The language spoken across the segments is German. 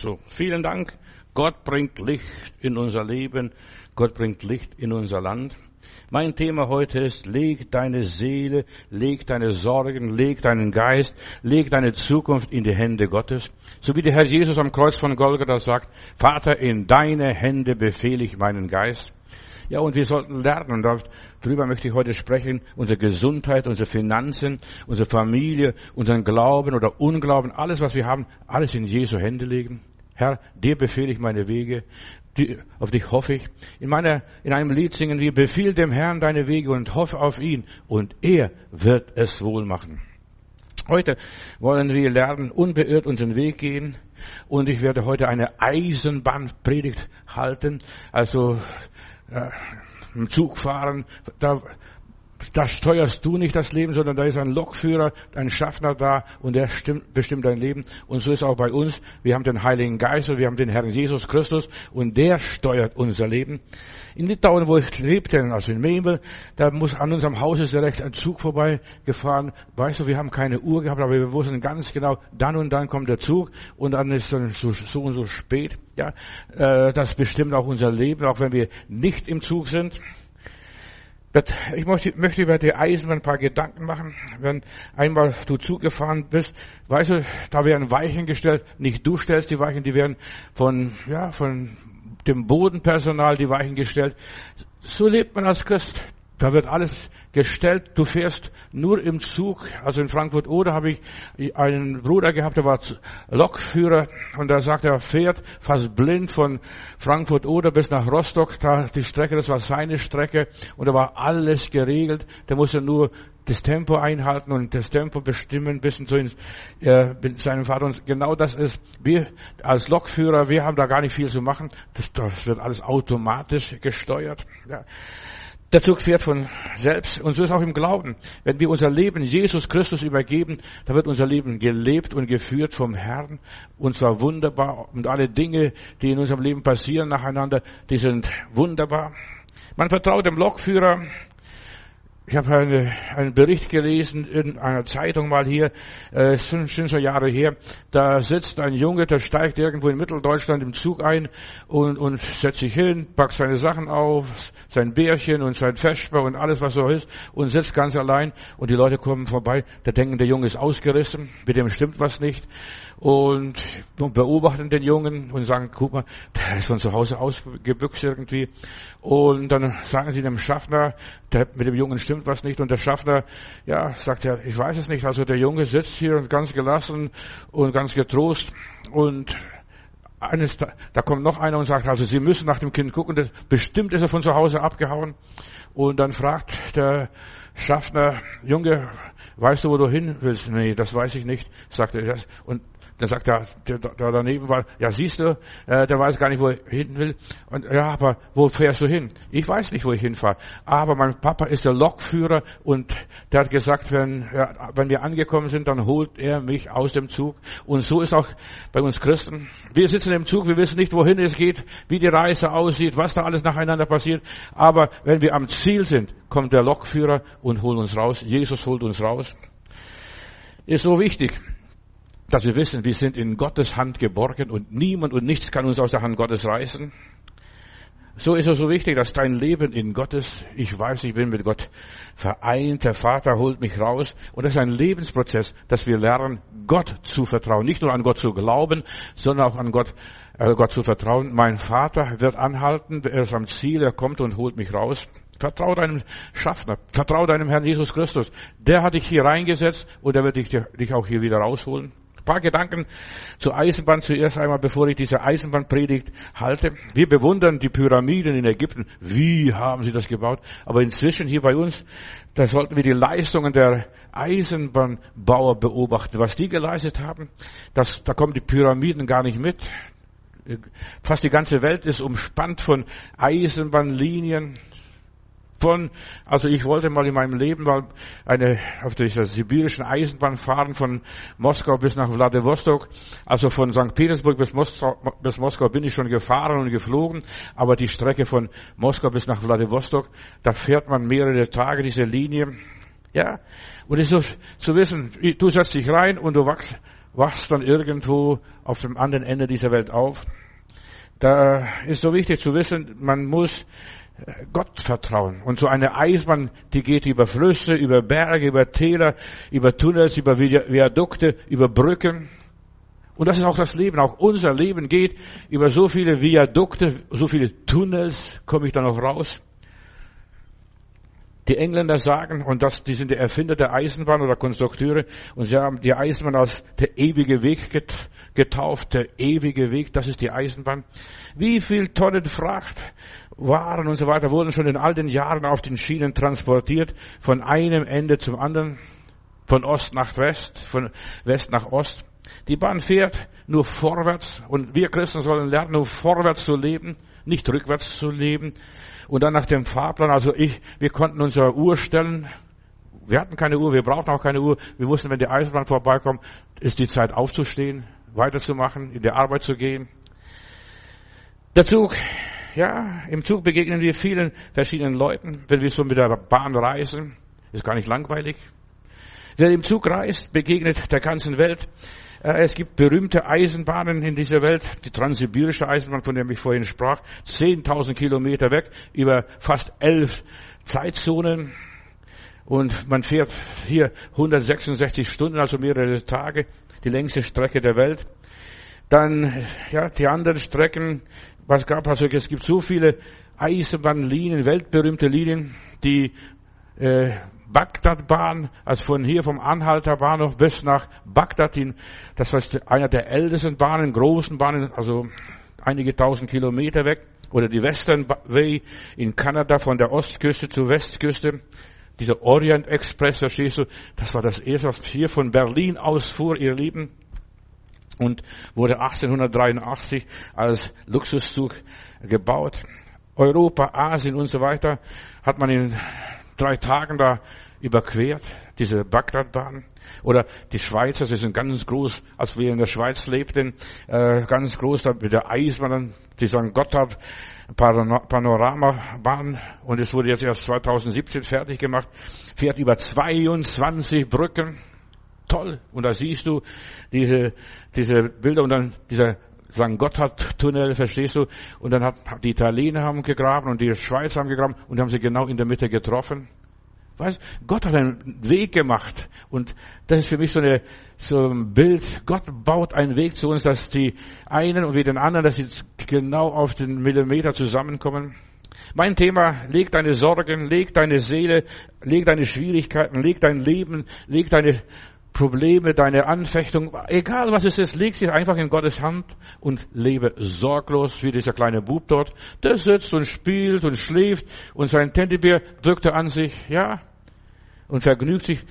So, vielen Dank. Gott bringt Licht in unser Leben. Gott bringt Licht in unser Land. Mein Thema heute ist, leg deine Seele, leg deine Sorgen, leg deinen Geist, leg deine Zukunft in die Hände Gottes. So wie der Herr Jesus am Kreuz von Golgatha sagt, Vater, in deine Hände befehle ich meinen Geist. Ja, und wir sollten lernen, darüber möchte ich heute sprechen, unsere Gesundheit, unsere Finanzen, unsere Familie, unseren Glauben oder Unglauben, alles, was wir haben, alles in Jesu Hände legen. Herr, dir befehle ich meine Wege, auf dich hoffe ich. In meiner, in einem Lied singen wir, befiehl dem Herrn deine Wege und hoffe auf ihn und er wird es wohl machen. Heute wollen wir lernen, unbeirrt unseren Weg gehen und ich werde heute eine Eisenbahnpredigt halten, also äh, im Zug fahren, da da steuerst du nicht das Leben, sondern da ist ein Lokführer, ein Schaffner da und der stimmt, bestimmt dein Leben. Und so ist auch bei uns. Wir haben den Heiligen Geist und wir haben den Herrn Jesus Christus und der steuert unser Leben. In Litauen, wo ich lebte, also in Memel, da muss an unserem Haus ist direkt ein Zug vorbeigefahren. Weißt du, wir haben keine Uhr gehabt, aber wir wussten ganz genau, dann und dann kommt der Zug und dann ist es so, so und so spät. Ja, äh, das bestimmt auch unser Leben, auch wenn wir nicht im Zug sind. Ich möchte über die Eisenbahn ein paar Gedanken machen. Wenn einmal du zugefahren bist, weißt du, da werden Weichen gestellt. Nicht du stellst die Weichen, die werden von, ja, von dem Bodenpersonal die Weichen gestellt. So lebt man als Christ. Da wird alles gestellt. Du fährst nur im Zug. Also in Frankfurt oder habe ich einen Bruder gehabt, der war Lokführer und der sagt, er fährt fast blind von Frankfurt oder bis nach Rostock. Da die Strecke, das war seine Strecke und da war alles geregelt. Der musste nur das Tempo einhalten und das Tempo bestimmen bis zu äh, seinem Vater. Und genau das ist, wir als Lokführer, wir haben da gar nicht viel zu machen. Das, das wird alles automatisch gesteuert. Ja. Der Zug fährt von selbst und so ist auch im Glauben. Wenn wir unser Leben Jesus Christus übergeben, dann wird unser Leben gelebt und geführt vom Herrn und zwar wunderbar und alle Dinge, die in unserem Leben passieren nacheinander, die sind wunderbar. Man vertraut dem Lokführer, ich habe eine, einen Bericht gelesen in einer Zeitung mal hier, äh, sind schon Jahre her. Da sitzt ein Junge, der steigt irgendwo in Mitteldeutschland im Zug ein und, und setzt sich hin, packt seine Sachen auf, sein Bärchen und sein Vesper und alles, was so ist, und sitzt ganz allein. Und die Leute kommen vorbei, da denken, der Junge ist ausgerissen, mit dem stimmt was nicht und beobachten den Jungen und sagen, guck mal, der ist von zu Hause ausgebüxt irgendwie. Und dann sagen sie dem Schaffner, der, mit dem Jungen stimmt was nicht. Und der Schaffner, ja, sagt er, ich weiß es nicht. Also der Junge sitzt hier und ganz gelassen und ganz getrost und eines, da kommt noch einer und sagt, also Sie müssen nach dem Kind gucken, das, bestimmt ist er von zu Hause abgehauen. Und dann fragt der Schaffner, Junge, weißt du, wo du hin willst? Nee, das weiß ich nicht, sagt er. Und dann sagt er, der, der daneben war, ja siehst du, äh, der weiß gar nicht, wo er hin will. Und ja, aber wo fährst du hin? Ich weiß nicht, wo ich hinfahre. Aber mein Papa ist der Lokführer und der hat gesagt, wenn, ja, wenn wir angekommen sind, dann holt er mich aus dem Zug. Und so ist auch bei uns Christen. Wir sitzen im Zug, wir wissen nicht, wohin es geht, wie die Reise aussieht, was da alles nacheinander passiert. Aber wenn wir am Ziel sind, kommt der Lokführer und holt uns raus. Jesus holt uns raus. Ist so wichtig dass wir wissen, wir sind in Gottes Hand geborgen und niemand und nichts kann uns aus der Hand Gottes reißen. So ist es so wichtig, dass dein Leben in Gottes, ich weiß, ich bin mit Gott vereint, der Vater holt mich raus. Und das ist ein Lebensprozess, dass wir lernen, Gott zu vertrauen. Nicht nur an Gott zu glauben, sondern auch an Gott, äh, Gott zu vertrauen. Mein Vater wird anhalten, er ist am Ziel, er kommt und holt mich raus. Vertrau deinem Schaffner, vertrau deinem Herrn Jesus Christus. Der hat dich hier reingesetzt und er wird dich, dich auch hier wieder rausholen paar Gedanken zur Eisenbahn zuerst einmal, bevor ich diese Eisenbahnpredigt halte. Wir bewundern die Pyramiden in Ägypten. Wie haben sie das gebaut? Aber inzwischen hier bei uns, da sollten wir die Leistungen der Eisenbahnbauer beobachten. Was die geleistet haben, das, da kommen die Pyramiden gar nicht mit. Fast die ganze Welt ist umspannt von Eisenbahnlinien, von, also ich wollte mal in meinem Leben mal eine, auf dieser sibirischen Eisenbahn fahren von Moskau bis nach Vladivostok. Also von St. Petersburg bis Moskau, bis Moskau bin ich schon gefahren und geflogen. Aber die Strecke von Moskau bis nach Vladivostok, da fährt man mehrere Tage diese Linie. Ja. Und es ist so, zu wissen, du setzt dich rein und du wachst, wachst dann irgendwo auf dem anderen Ende dieser Welt auf. Da ist so wichtig zu wissen, man muss Gott vertrauen. Und so eine Eisbahn, die geht über Flüsse, über Berge, über Täler, über Tunnels, über Viadukte, über Brücken. Und das ist auch das Leben. Auch unser Leben geht über so viele Viadukte, so viele Tunnels, komme ich da noch raus. Die Engländer sagen, und das, die sind die Erfinder der Eisenbahn oder Konstrukteure, und sie haben die Eisenbahn als der ewige Weg getauft, der ewige Weg, das ist die Eisenbahn. Wie viel Tonnen Fracht, Waren und so weiter wurden schon in all den Jahren auf den Schienen transportiert, von einem Ende zum anderen, von Ost nach West, von West nach Ost. Die Bahn fährt nur vorwärts und wir Christen sollen lernen, nur vorwärts zu leben, nicht rückwärts zu leben. Und dann nach dem Fahrplan, also ich, wir konnten unsere Uhr stellen. Wir hatten keine Uhr, wir brauchten auch keine Uhr. Wir wussten, wenn die Eisenbahn vorbeikommt, ist die Zeit aufzustehen, weiterzumachen, in die Arbeit zu gehen. Der Zug, ja, im Zug begegnen wir vielen verschiedenen Leuten, wenn wir so mit der Bahn reisen. Ist gar nicht langweilig. Wer im Zug reist, begegnet der ganzen Welt. Äh, es gibt berühmte Eisenbahnen in dieser Welt. Die transsibirische Eisenbahn, von der ich vorhin sprach, 10.000 Kilometer weg, über fast elf Zeitzonen. Und man fährt hier 166 Stunden, also mehrere Tage, die längste Strecke der Welt. Dann, ja, die anderen Strecken, was gab, also es gibt so viele Eisenbahnlinien, weltberühmte Linien, die äh, Bagdad-Bahn, also von hier vom Anhalter Bahnhof bis nach Bagdad hin. Das heißt, einer der ältesten Bahnen, großen Bahnen, also einige tausend Kilometer weg. Oder die Western Way in Kanada von der Ostküste zur Westküste. Dieser Orient Express, verstehst du, das war das erste, was hier von Berlin aus fuhr, ihr Lieben. Und wurde 1883 als Luxuszug gebaut. Europa, Asien und so weiter hat man in drei Tagen da überquert, diese Bagdadbahn. Oder die Schweizer, sie sind ganz groß, als wir in der Schweiz lebten, äh, ganz groß da mit der Eisbahn, die St. Gotthard Panoramabahn und es wurde jetzt erst 2017 fertig gemacht, fährt über 22 Brücken. Toll. Und da siehst du diese, diese Bilder und dann dieser St. Gotthard-Tunnel, verstehst du? Und dann hat die Italiener haben gegraben und die Schweizer haben gegraben und haben sie genau in der Mitte getroffen. Weißt, Gott hat einen Weg gemacht. Und das ist für mich so, eine, so ein Bild. Gott baut einen Weg zu uns, dass die einen und wie den anderen, dass sie genau auf den Millimeter zusammenkommen. Mein Thema, leg deine Sorgen, leg deine Seele, leg deine Schwierigkeiten, leg dein Leben, leg deine Probleme, deine Anfechtung, egal was es ist, leg sie einfach in Gottes Hand und lebe sorglos, wie dieser kleine Bub dort. Der sitzt und spielt und schläft und sein Teddybär drückt er an sich, ja, und vergnügt sich.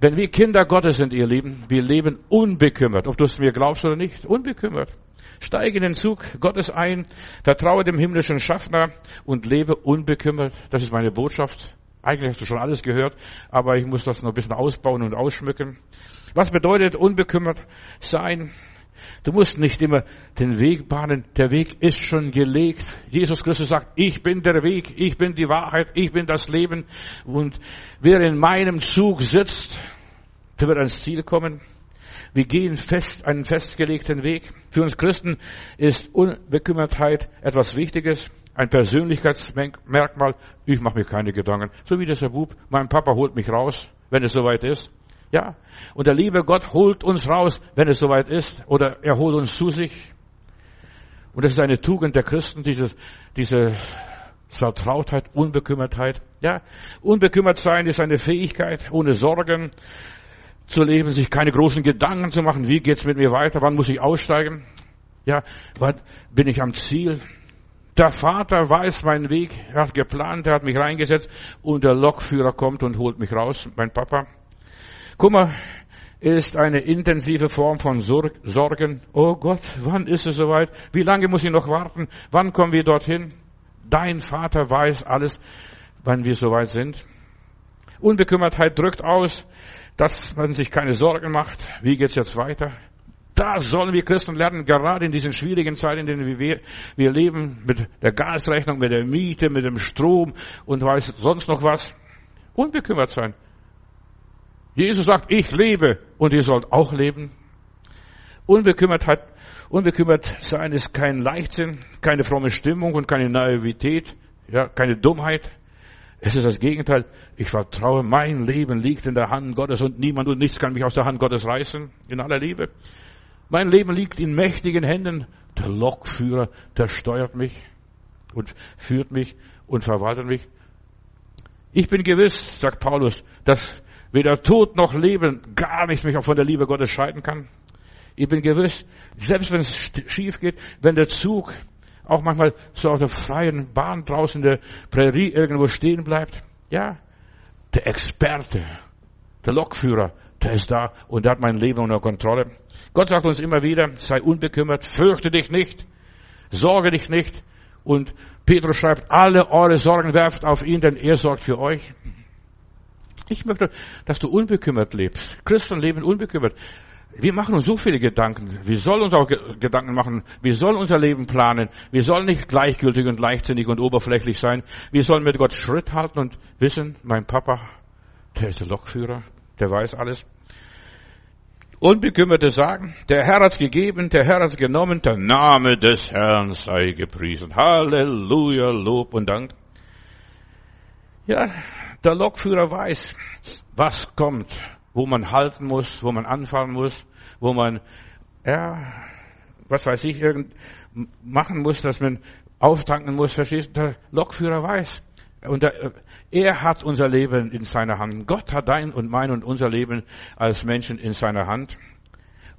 Wenn wir Kinder Gottes sind, ihr Lieben, wir leben unbekümmert, ob du es mir glaubst oder nicht, unbekümmert. Steige in den Zug Gottes ein, vertraue dem himmlischen Schaffner und lebe unbekümmert. Das ist meine Botschaft eigentlich hast du schon alles gehört, aber ich muss das noch ein bisschen ausbauen und ausschmücken. Was bedeutet unbekümmert sein? Du musst nicht immer den Weg bahnen. Der Weg ist schon gelegt. Jesus Christus sagt, ich bin der Weg, ich bin die Wahrheit, ich bin das Leben. Und wer in meinem Zug sitzt, der wird ans Ziel kommen. Wir gehen fest, einen festgelegten Weg. Für uns Christen ist Unbekümmertheit etwas Wichtiges ein Persönlichkeitsmerkmal, ich mache mir keine Gedanken. So wie dieser Bub, mein Papa holt mich raus, wenn es soweit ist. Ja, und der liebe Gott holt uns raus, wenn es soweit ist, oder er holt uns zu sich. Und das ist eine Tugend der Christen, diese, diese Vertrautheit, Unbekümmertheit. Ja, unbekümmert sein ist eine Fähigkeit, ohne Sorgen zu leben, sich keine großen Gedanken zu machen, wie geht's mit mir weiter, wann muss ich aussteigen? Ja, wann bin ich am Ziel? Der Vater weiß meinen Weg, er hat geplant, er hat mich reingesetzt und der Lokführer kommt und holt mich raus, mein Papa. Kummer ist eine intensive Form von Sorgen. Oh Gott, wann ist es soweit? Wie lange muss ich noch warten? Wann kommen wir dorthin? Dein Vater weiß alles, wann wir soweit sind. Unbekümmertheit drückt aus, dass man sich keine Sorgen macht. Wie geht's jetzt weiter? Da sollen wir Christen lernen, gerade in diesen schwierigen Zeiten, in denen wir, wir leben, mit der Gasrechnung, mit der Miete, mit dem Strom und weiß sonst noch was, unbekümmert sein. Jesus sagt, ich lebe und ihr sollt auch leben. Unbekümmertheit, unbekümmert sein ist kein Leichtsinn, keine fromme Stimmung und keine Naivität, ja, keine Dummheit. Es ist das Gegenteil. Ich vertraue, mein Leben liegt in der Hand Gottes und niemand und nichts kann mich aus der Hand Gottes reißen. In aller Liebe. Mein Leben liegt in mächtigen Händen. Der Lokführer, der steuert mich und führt mich und verwaltet mich. Ich bin gewiss, sagt Paulus, dass weder Tod noch Leben gar nichts mich auch von der Liebe Gottes scheiden kann. Ich bin gewiss, selbst wenn es schief geht, wenn der Zug auch manchmal so auf der freien Bahn draußen in der Prärie irgendwo stehen bleibt, ja, der Experte, der Lokführer, der ist da und der hat mein Leben unter Kontrolle. Gott sagt uns immer wieder, sei unbekümmert, fürchte dich nicht, sorge dich nicht. Und Petrus schreibt, alle eure Sorgen werft auf ihn, denn er sorgt für euch. Ich möchte, dass du unbekümmert lebst. Christen leben unbekümmert. Wir machen uns so viele Gedanken. Wir sollen uns auch Gedanken machen. Wir sollen unser Leben planen. Wir sollen nicht gleichgültig und leichtsinnig und oberflächlich sein. Wir sollen mit Gott Schritt halten und wissen, mein Papa, der ist der Lokführer, der weiß alles. Unbekümmerte sagen, der Herr hat's gegeben, der Herr hat's genommen, der Name des Herrn sei gepriesen. Halleluja, Lob und Dank. Ja, der Lokführer weiß, was kommt, wo man halten muss, wo man anfahren muss, wo man, ja, was weiß ich, irgend machen muss, dass man auftanken muss, verstehst du? Der Lokführer weiß. Und der, er hat unser Leben in seiner Hand. Gott hat dein und mein und unser Leben als Menschen in seiner Hand.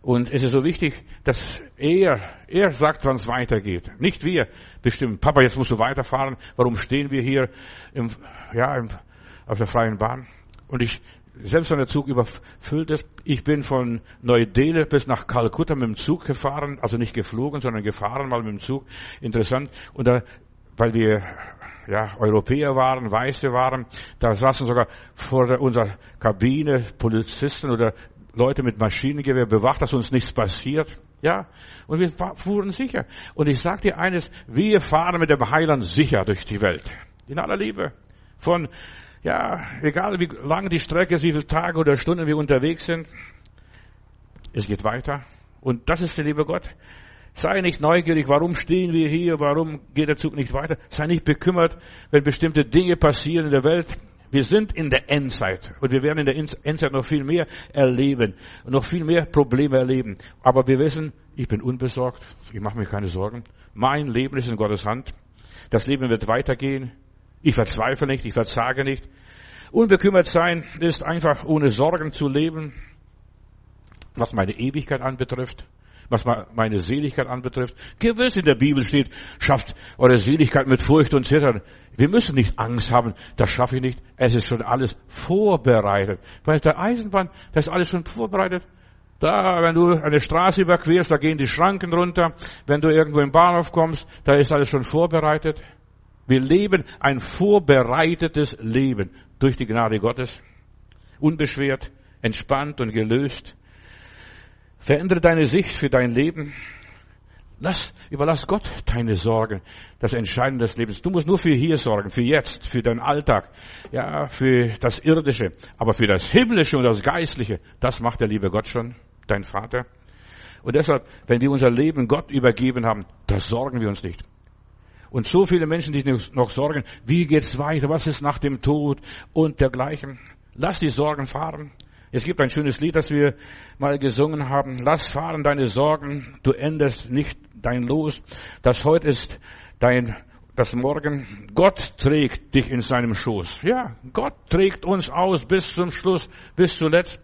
Und es ist so wichtig, dass er, er sagt, wann es weitergeht. Nicht wir bestimmen. Papa, jetzt musst du weiterfahren. Warum stehen wir hier im, ja, im, auf der freien Bahn? Und ich selbst wenn der Zug überfüllt ist. Ich bin von Neu-Delhi bis nach Kalkutta mit dem Zug gefahren, also nicht geflogen, sondern gefahren mal mit dem Zug. Interessant. Und da, weil wir ja, Europäer waren, Weiße waren, da saßen sogar vor unserer Kabine Polizisten oder Leute mit Maschinengewehr bewacht, dass uns nichts passiert. Ja, und wir fuhren sicher. Und ich sage dir eines, wir fahren mit dem Heiland sicher durch die Welt. In aller Liebe. Von ja, egal wie lang die Strecke ist, wie viele Tage oder Stunden wir unterwegs sind, es geht weiter. Und das ist der liebe Gott. Sei nicht neugierig, warum stehen wir hier, warum geht der Zug nicht weiter. Sei nicht bekümmert, wenn bestimmte Dinge passieren in der Welt. Wir sind in der Endzeit und wir werden in der Endzeit noch viel mehr erleben und noch viel mehr Probleme erleben. Aber wir wissen, ich bin unbesorgt, ich mache mir keine Sorgen. Mein Leben ist in Gottes Hand. Das Leben wird weitergehen. Ich verzweifle nicht, ich verzage nicht. Unbekümmert sein ist einfach ohne Sorgen zu leben, was meine Ewigkeit anbetrifft, was meine Seligkeit anbetrifft. Gewiss in der Bibel steht, schafft eure Seligkeit mit Furcht und Zittern. Wir müssen nicht Angst haben, das schaffe ich nicht. Es ist schon alles vorbereitet. Weil der Eisenbahn, das ist alles schon vorbereitet. Da, wenn du eine Straße überquerst, da gehen die Schranken runter. Wenn du irgendwo im Bahnhof kommst, da ist alles schon vorbereitet. Wir leben ein vorbereitetes Leben durch die Gnade Gottes. Unbeschwert, entspannt und gelöst. Verändere deine Sicht für dein Leben. Lass, überlass Gott deine Sorgen, das Entscheidende des Lebens. Du musst nur für hier sorgen, für jetzt, für deinen Alltag, ja, für das Irdische. Aber für das Himmlische und das Geistliche, das macht der liebe Gott schon, dein Vater. Und deshalb, wenn wir unser Leben Gott übergeben haben, da sorgen wir uns nicht. Und so viele Menschen, die noch sorgen, wie geht's weiter, was ist nach dem Tod und dergleichen. Lass die Sorgen fahren. Es gibt ein schönes Lied, das wir mal gesungen haben. Lass fahren deine Sorgen, du änderst nicht dein Los. Das heute ist dein, das Morgen. Gott trägt dich in seinem Schoß. Ja, Gott trägt uns aus bis zum Schluss, bis zuletzt.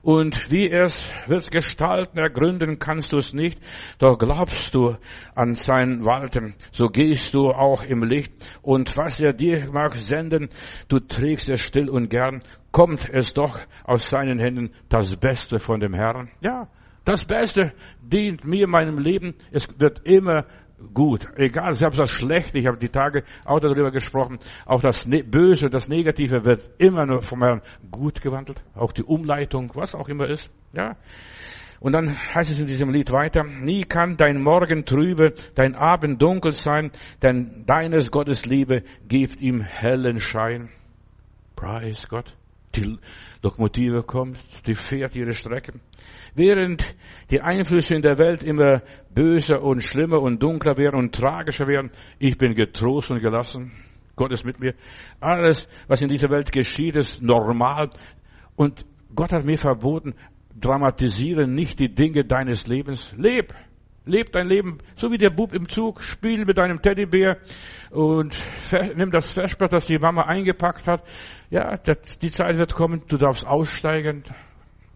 Und wie es wird gestalten, ergründen kannst du es nicht, doch glaubst du an sein Walten, so gehst du auch im Licht. Und was er dir mag senden, du trägst es still und gern, kommt es doch aus seinen Händen das Beste von dem Herrn. Ja, das Beste dient mir meinem Leben. Es wird immer gut. Egal, selbst das Schlechte, ich habe die Tage auch darüber gesprochen, auch das ne-, Böse, das Negative wird immer nur vom Herrn gut gewandelt. Auch die Umleitung, was auch immer ist. Ja. Und dann heißt es in diesem Lied weiter, nie kann dein Morgen trübe, dein Abend dunkel sein, denn deines Gottes Liebe gibt ihm hellen Schein. Preis Gott. Die Lokomotive kommt, die fährt ihre Strecke. Während die Einflüsse in der Welt immer böser und schlimmer und dunkler werden und tragischer werden, ich bin getrost und gelassen. Gott ist mit mir. Alles, was in dieser Welt geschieht, ist normal. Und Gott hat mir verboten, dramatisiere nicht die Dinge deines Lebens. Leb. Leb dein Leben, so wie der Bub im Zug, spiel mit deinem Teddybär und nimm das Versprechen, das die Mama eingepackt hat. Ja, die Zeit wird kommen, du darfst aussteigen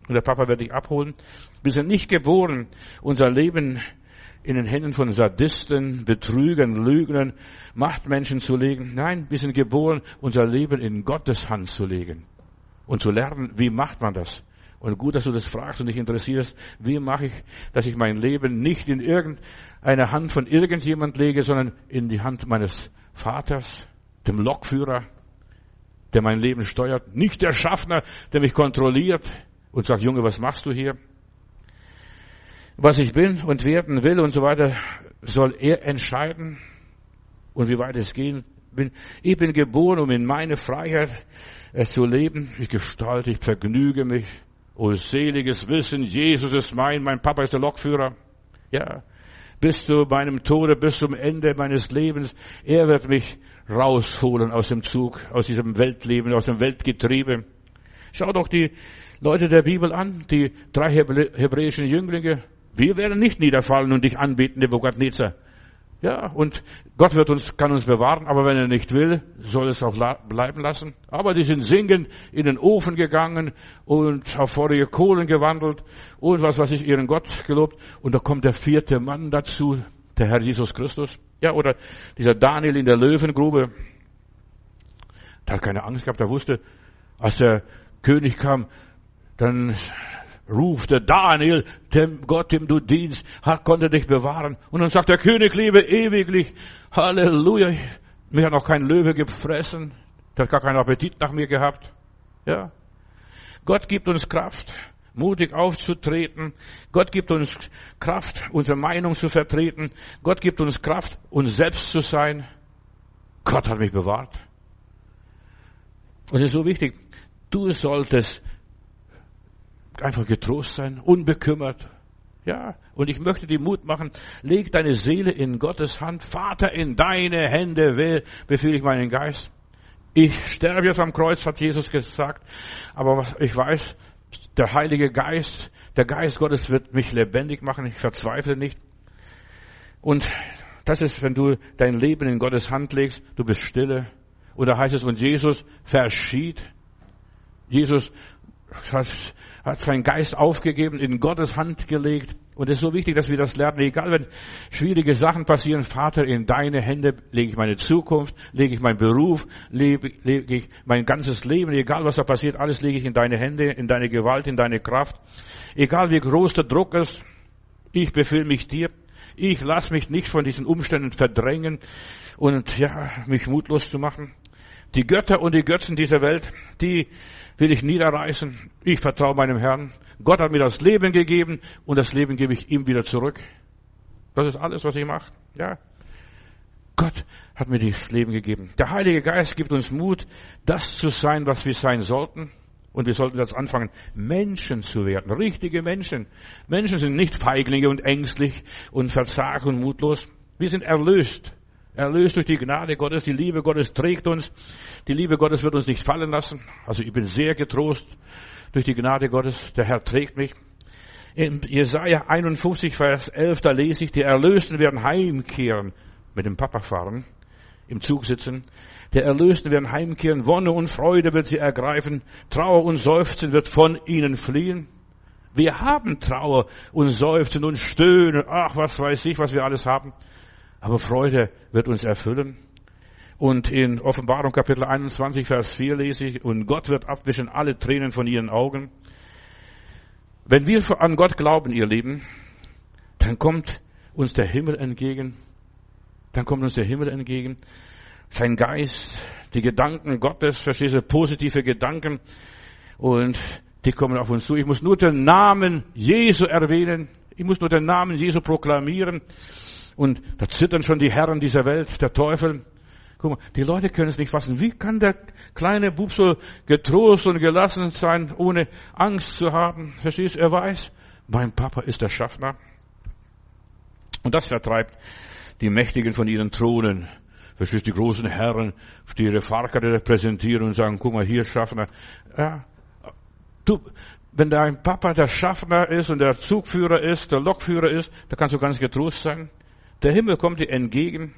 und der Papa wird dich abholen. Wir sind nicht geboren, unser Leben in den Händen von Sadisten, Betrügern, Lügnern, Machtmenschen zu legen. Nein, wir sind geboren, unser Leben in Gottes Hand zu legen und zu lernen, wie macht man das. Und gut, dass du das fragst und dich interessierst, wie mache ich, dass ich mein Leben nicht in irgendeine Hand von irgendjemand lege, sondern in die Hand meines Vaters, dem Lokführer, der mein Leben steuert, nicht der Schaffner, der mich kontrolliert und sagt, Junge, was machst du hier? Was ich bin und werden will und so weiter, soll er entscheiden und wie weit es gehen will. Ich bin geboren, um in meine Freiheit äh, zu leben. Ich gestalte, ich vergnüge mich, Oh, seliges Wissen, Jesus ist mein, mein Papa ist der Lokführer. Ja, bis zu meinem Tode, bis zum Ende meines Lebens. Er wird mich rausholen aus dem Zug, aus diesem Weltleben, aus dem Weltgetriebe. Schau doch die Leute der Bibel an, die drei hebräischen Jünglinge. Wir werden nicht niederfallen und dich anbeten, Nebuchadnezzar. Ja, und Gott wird uns, kann uns bewahren, aber wenn er nicht will, soll es auch bleiben lassen. Aber die sind singend in den Ofen gegangen und auf feurige Kohlen gewandelt und was weiß ich, ihren Gott gelobt. Und da kommt der vierte Mann dazu, der Herr Jesus Christus. Ja, oder dieser Daniel in der Löwengrube. Der hat keine Angst gehabt, der wusste, als der König kam, dann rufte Daniel, dem Gott, dem du dienst, hat, konnte dich bewahren. Und dann sagt der König, lebe ewiglich. Halleluja. Mich hat noch kein Löwe gefressen. Der hat gar keinen Appetit nach mir gehabt. Ja. Gott gibt uns Kraft, mutig aufzutreten. Gott gibt uns Kraft, unsere Meinung zu vertreten. Gott gibt uns Kraft, uns selbst zu sein. Gott hat mich bewahrt. Und es ist so wichtig. Du solltest einfach getrost sein, unbekümmert. Ja, und ich möchte dir Mut machen, leg deine Seele in Gottes Hand. Vater, in deine Hände befehle ich meinen Geist. Ich sterbe jetzt am Kreuz, hat Jesus gesagt. Aber was ich weiß, der Heilige Geist, der Geist Gottes wird mich lebendig machen. Ich verzweifle nicht. Und das ist, wenn du dein Leben in Gottes Hand legst, du bist stille. Oder heißt es, und Jesus verschied. Jesus hat hat seinen Geist aufgegeben, in Gottes Hand gelegt. Und es ist so wichtig, dass wir das lernen. Egal, wenn schwierige Sachen passieren, Vater, in deine Hände lege ich meine Zukunft, lege ich meinen Beruf, lege, lege ich mein ganzes Leben, egal was da passiert, alles lege ich in deine Hände, in deine Gewalt, in deine Kraft. Egal wie groß der Druck ist, ich befehle mich dir. Ich lasse mich nicht von diesen Umständen verdrängen und ja, mich mutlos zu machen. Die Götter und die Götzen dieser Welt, die will ich niederreißen. Ich vertraue meinem Herrn. Gott hat mir das Leben gegeben und das Leben gebe ich ihm wieder zurück. Das ist alles, was ich mache. Ja. Gott hat mir das Leben gegeben. Der Heilige Geist gibt uns Mut, das zu sein, was wir sein sollten. Und wir sollten jetzt anfangen, Menschen zu werden. Richtige Menschen. Menschen sind nicht Feiglinge und ängstlich und verzagt und mutlos. Wir sind erlöst. Erlöst durch die Gnade Gottes, die Liebe Gottes trägt uns. Die Liebe Gottes wird uns nicht fallen lassen. Also ich bin sehr getrost durch die Gnade Gottes. Der Herr trägt mich. In Jesaja 51, Vers 11, da lese ich, die Erlösten werden heimkehren, mit dem Papa fahren, im Zug sitzen. Der Erlösten werden heimkehren, Wonne und Freude wird sie ergreifen, Trauer und Seufzen wird von ihnen fliehen. Wir haben Trauer und Seufzen und Stöhnen, ach, was weiß ich, was wir alles haben. Aber Freude wird uns erfüllen. Und in Offenbarung Kapitel 21, Vers 4 lese ich, und Gott wird abwischen alle Tränen von ihren Augen. Wenn wir an Gott glauben, ihr Lieben, dann kommt uns der Himmel entgegen. Dann kommt uns der Himmel entgegen. Sein Geist, die Gedanken Gottes, verstehst du, positive Gedanken. Und die kommen auf uns zu. Ich muss nur den Namen Jesu erwähnen. Ich muss nur den Namen Jesu proklamieren. Und da zittern schon die Herren dieser Welt, der Teufel. Guck mal, die Leute können es nicht fassen. Wie kann der kleine Bub so getrost und gelassen sein, ohne Angst zu haben? Verstehst du? Er weiß, mein Papa ist der Schaffner. Und das vertreibt die Mächtigen von ihren Thronen. Verstehst du, die großen Herren, die ihre Fahrkarte präsentieren und sagen, guck mal, hier Schaffner. Ja, du, wenn dein Papa der Schaffner ist und der Zugführer ist, der Lokführer ist, da kannst du ganz getrost sein. Der Himmel kommt dir entgegen.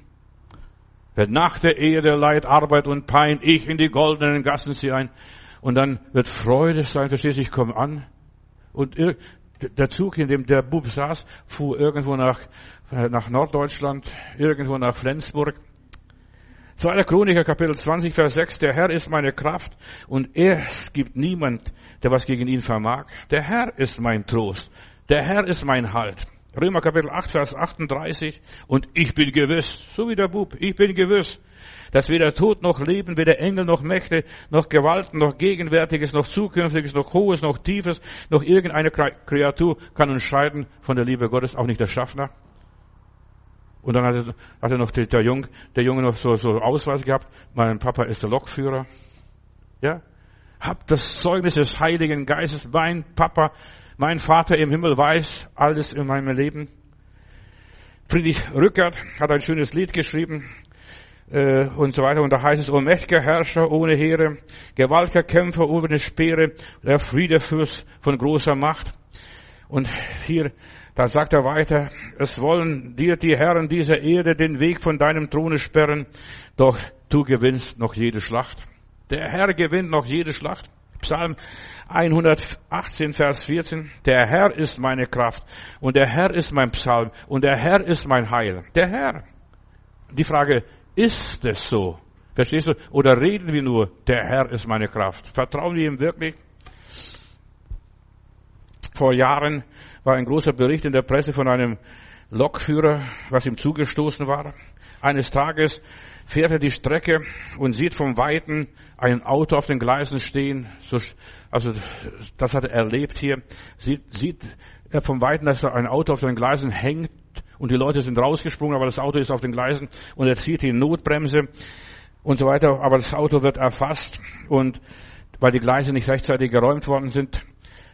Wenn nach der Ehe der Leid, Arbeit und Pein, ich in die goldenen Gassen ziehe ein. Und dann wird Freude sein, verstehst du, ich komme an. Und der Zug, in dem der Bub saß, fuhr irgendwo nach, äh, nach Norddeutschland, irgendwo nach Flensburg. 2. Chroniker, Kapitel 20, Vers 6. Der Herr ist meine Kraft und es gibt niemand, der was gegen ihn vermag. Der Herr ist mein Trost. Der Herr ist mein Halt. Römer Kapitel 8, Vers 38. Und ich bin gewiss, so wie der Bub, ich bin gewiss, dass weder Tod noch Leben, weder Engel noch Mächte, noch Gewalten, noch Gegenwärtiges, noch Zukünftiges, noch Hohes, noch Tiefes, noch irgendeine Kreatur kann uns scheiden von der Liebe Gottes, auch nicht der Schaffner. Und dann hat er, noch der, Junge, der Junge noch so, so Ausweis gehabt, mein Papa ist der Lokführer. Ja? Hab das Zeugnis des Heiligen Geistes, mein Papa, mein Vater im Himmel weiß alles in meinem Leben. Friedrich Rückert hat ein schönes Lied geschrieben, äh, und so weiter. Und da heißt es, o mächtiger Herrscher ohne Heere, gewaltiger Kämpfer ohne Speere, der Friedefürst von großer Macht. Und hier, da sagt er weiter, es wollen dir die Herren dieser Erde den Weg von deinem Throne sperren, doch du gewinnst noch jede Schlacht. Der Herr gewinnt noch jede Schlacht. Psalm 118, Vers 14. Der Herr ist meine Kraft und der Herr ist mein Psalm und der Herr ist mein Heil. Der Herr. Die Frage, ist es so? Verstehst du? Oder reden wir nur, der Herr ist meine Kraft? Vertrauen wir ihm wirklich? Vor Jahren war ein großer Bericht in der Presse von einem Lokführer, was ihm zugestoßen war. Eines Tages fährt er die Strecke und sieht vom Weiten ein Auto auf den Gleisen stehen. also das hat er erlebt hier. Sieht, sieht er vom Weiten, dass da ein Auto auf den Gleisen hängt und die Leute sind rausgesprungen, aber das Auto ist auf den Gleisen und er zieht die Notbremse und so weiter, aber das Auto wird erfasst und weil die Gleise nicht rechtzeitig geräumt worden sind,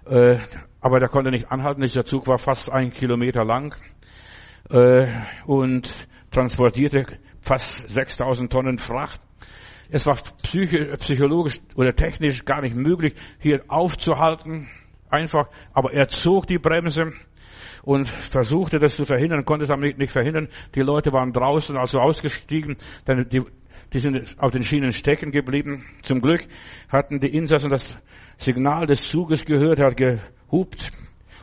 äh, aber der konnte nicht anhalten, dieser Zug war fast ein Kilometer lang äh, und transportierte fast 6000 Tonnen Fracht. Es war psychologisch oder technisch gar nicht möglich, hier aufzuhalten, einfach, aber er zog die Bremse und versuchte das zu verhindern, konnte es aber nicht, verhindern. Die Leute waren draußen, also ausgestiegen, denn die, die sind auf den Schienen stecken geblieben. Zum Glück hatten die Insassen das Signal des Zuges gehört, er hat gehupt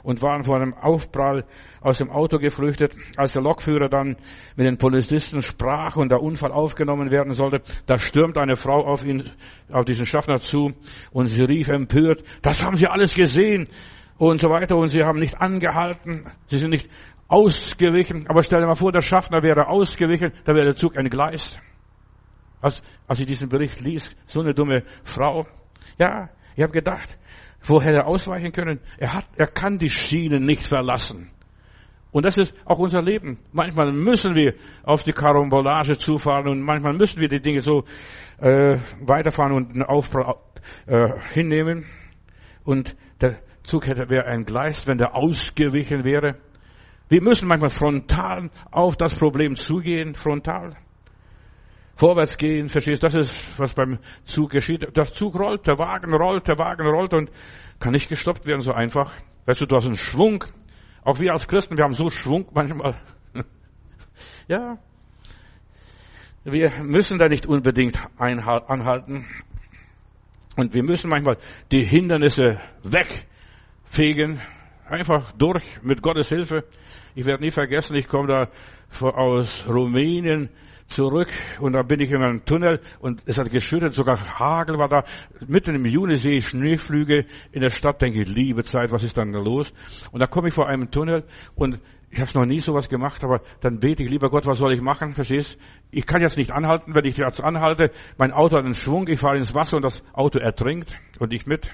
und waren vor einem Aufprall aus dem Auto geflüchtet. Als der Lokführer dann mit den Polizisten sprach und der Unfall aufgenommen werden sollte, da stürmt eine Frau auf ihn, auf diesen Schaffner zu und sie rief empört, das haben Sie alles gesehen und so weiter und sie haben nicht angehalten, sie sind nicht ausgewichen. Aber stell dir mal vor, der Schaffner wäre ausgewichen, da wäre der Zug entgleist. Als, als ich diesen Bericht ließ, so eine dumme Frau. Ja, ich habe gedacht, wo hätte er ausweichen können? Er hat, er kann die Schienen nicht verlassen. Und das ist auch unser Leben. Manchmal müssen wir auf die Karambolage zufahren und manchmal müssen wir die Dinge so äh, weiterfahren und einen Aufprall äh, hinnehmen. Und der, Zug hätte, wäre ein Gleis, wenn der ausgewichen wäre. Wir müssen manchmal frontal auf das Problem zugehen, frontal. Vorwärts gehen, verstehst? Das ist, was beim Zug geschieht. Der Zug rollt, der Wagen rollt, der Wagen rollt und kann nicht gestoppt werden so einfach. Weißt du, du hast einen Schwung. Auch wir als Christen, wir haben so Schwung manchmal. ja. Wir müssen da nicht unbedingt anhalten. Und wir müssen manchmal die Hindernisse weg fegen. Einfach durch mit Gottes Hilfe. Ich werde nie vergessen, ich komme da aus Rumänien zurück und da bin ich in einem Tunnel und es hat geschüttet, sogar Hagel war da. Mitten im Juni sehe ich Schneeflüge in der Stadt, denke ich, liebe Zeit, was ist dann da los? Und da komme ich vor einem Tunnel und ich habe noch nie sowas gemacht, aber dann bete ich, lieber Gott, was soll ich machen? Verstehst? Ich kann jetzt nicht anhalten, wenn ich jetzt anhalte, mein Auto hat einen Schwung, ich fahre ins Wasser und das Auto ertrinkt und ich mit.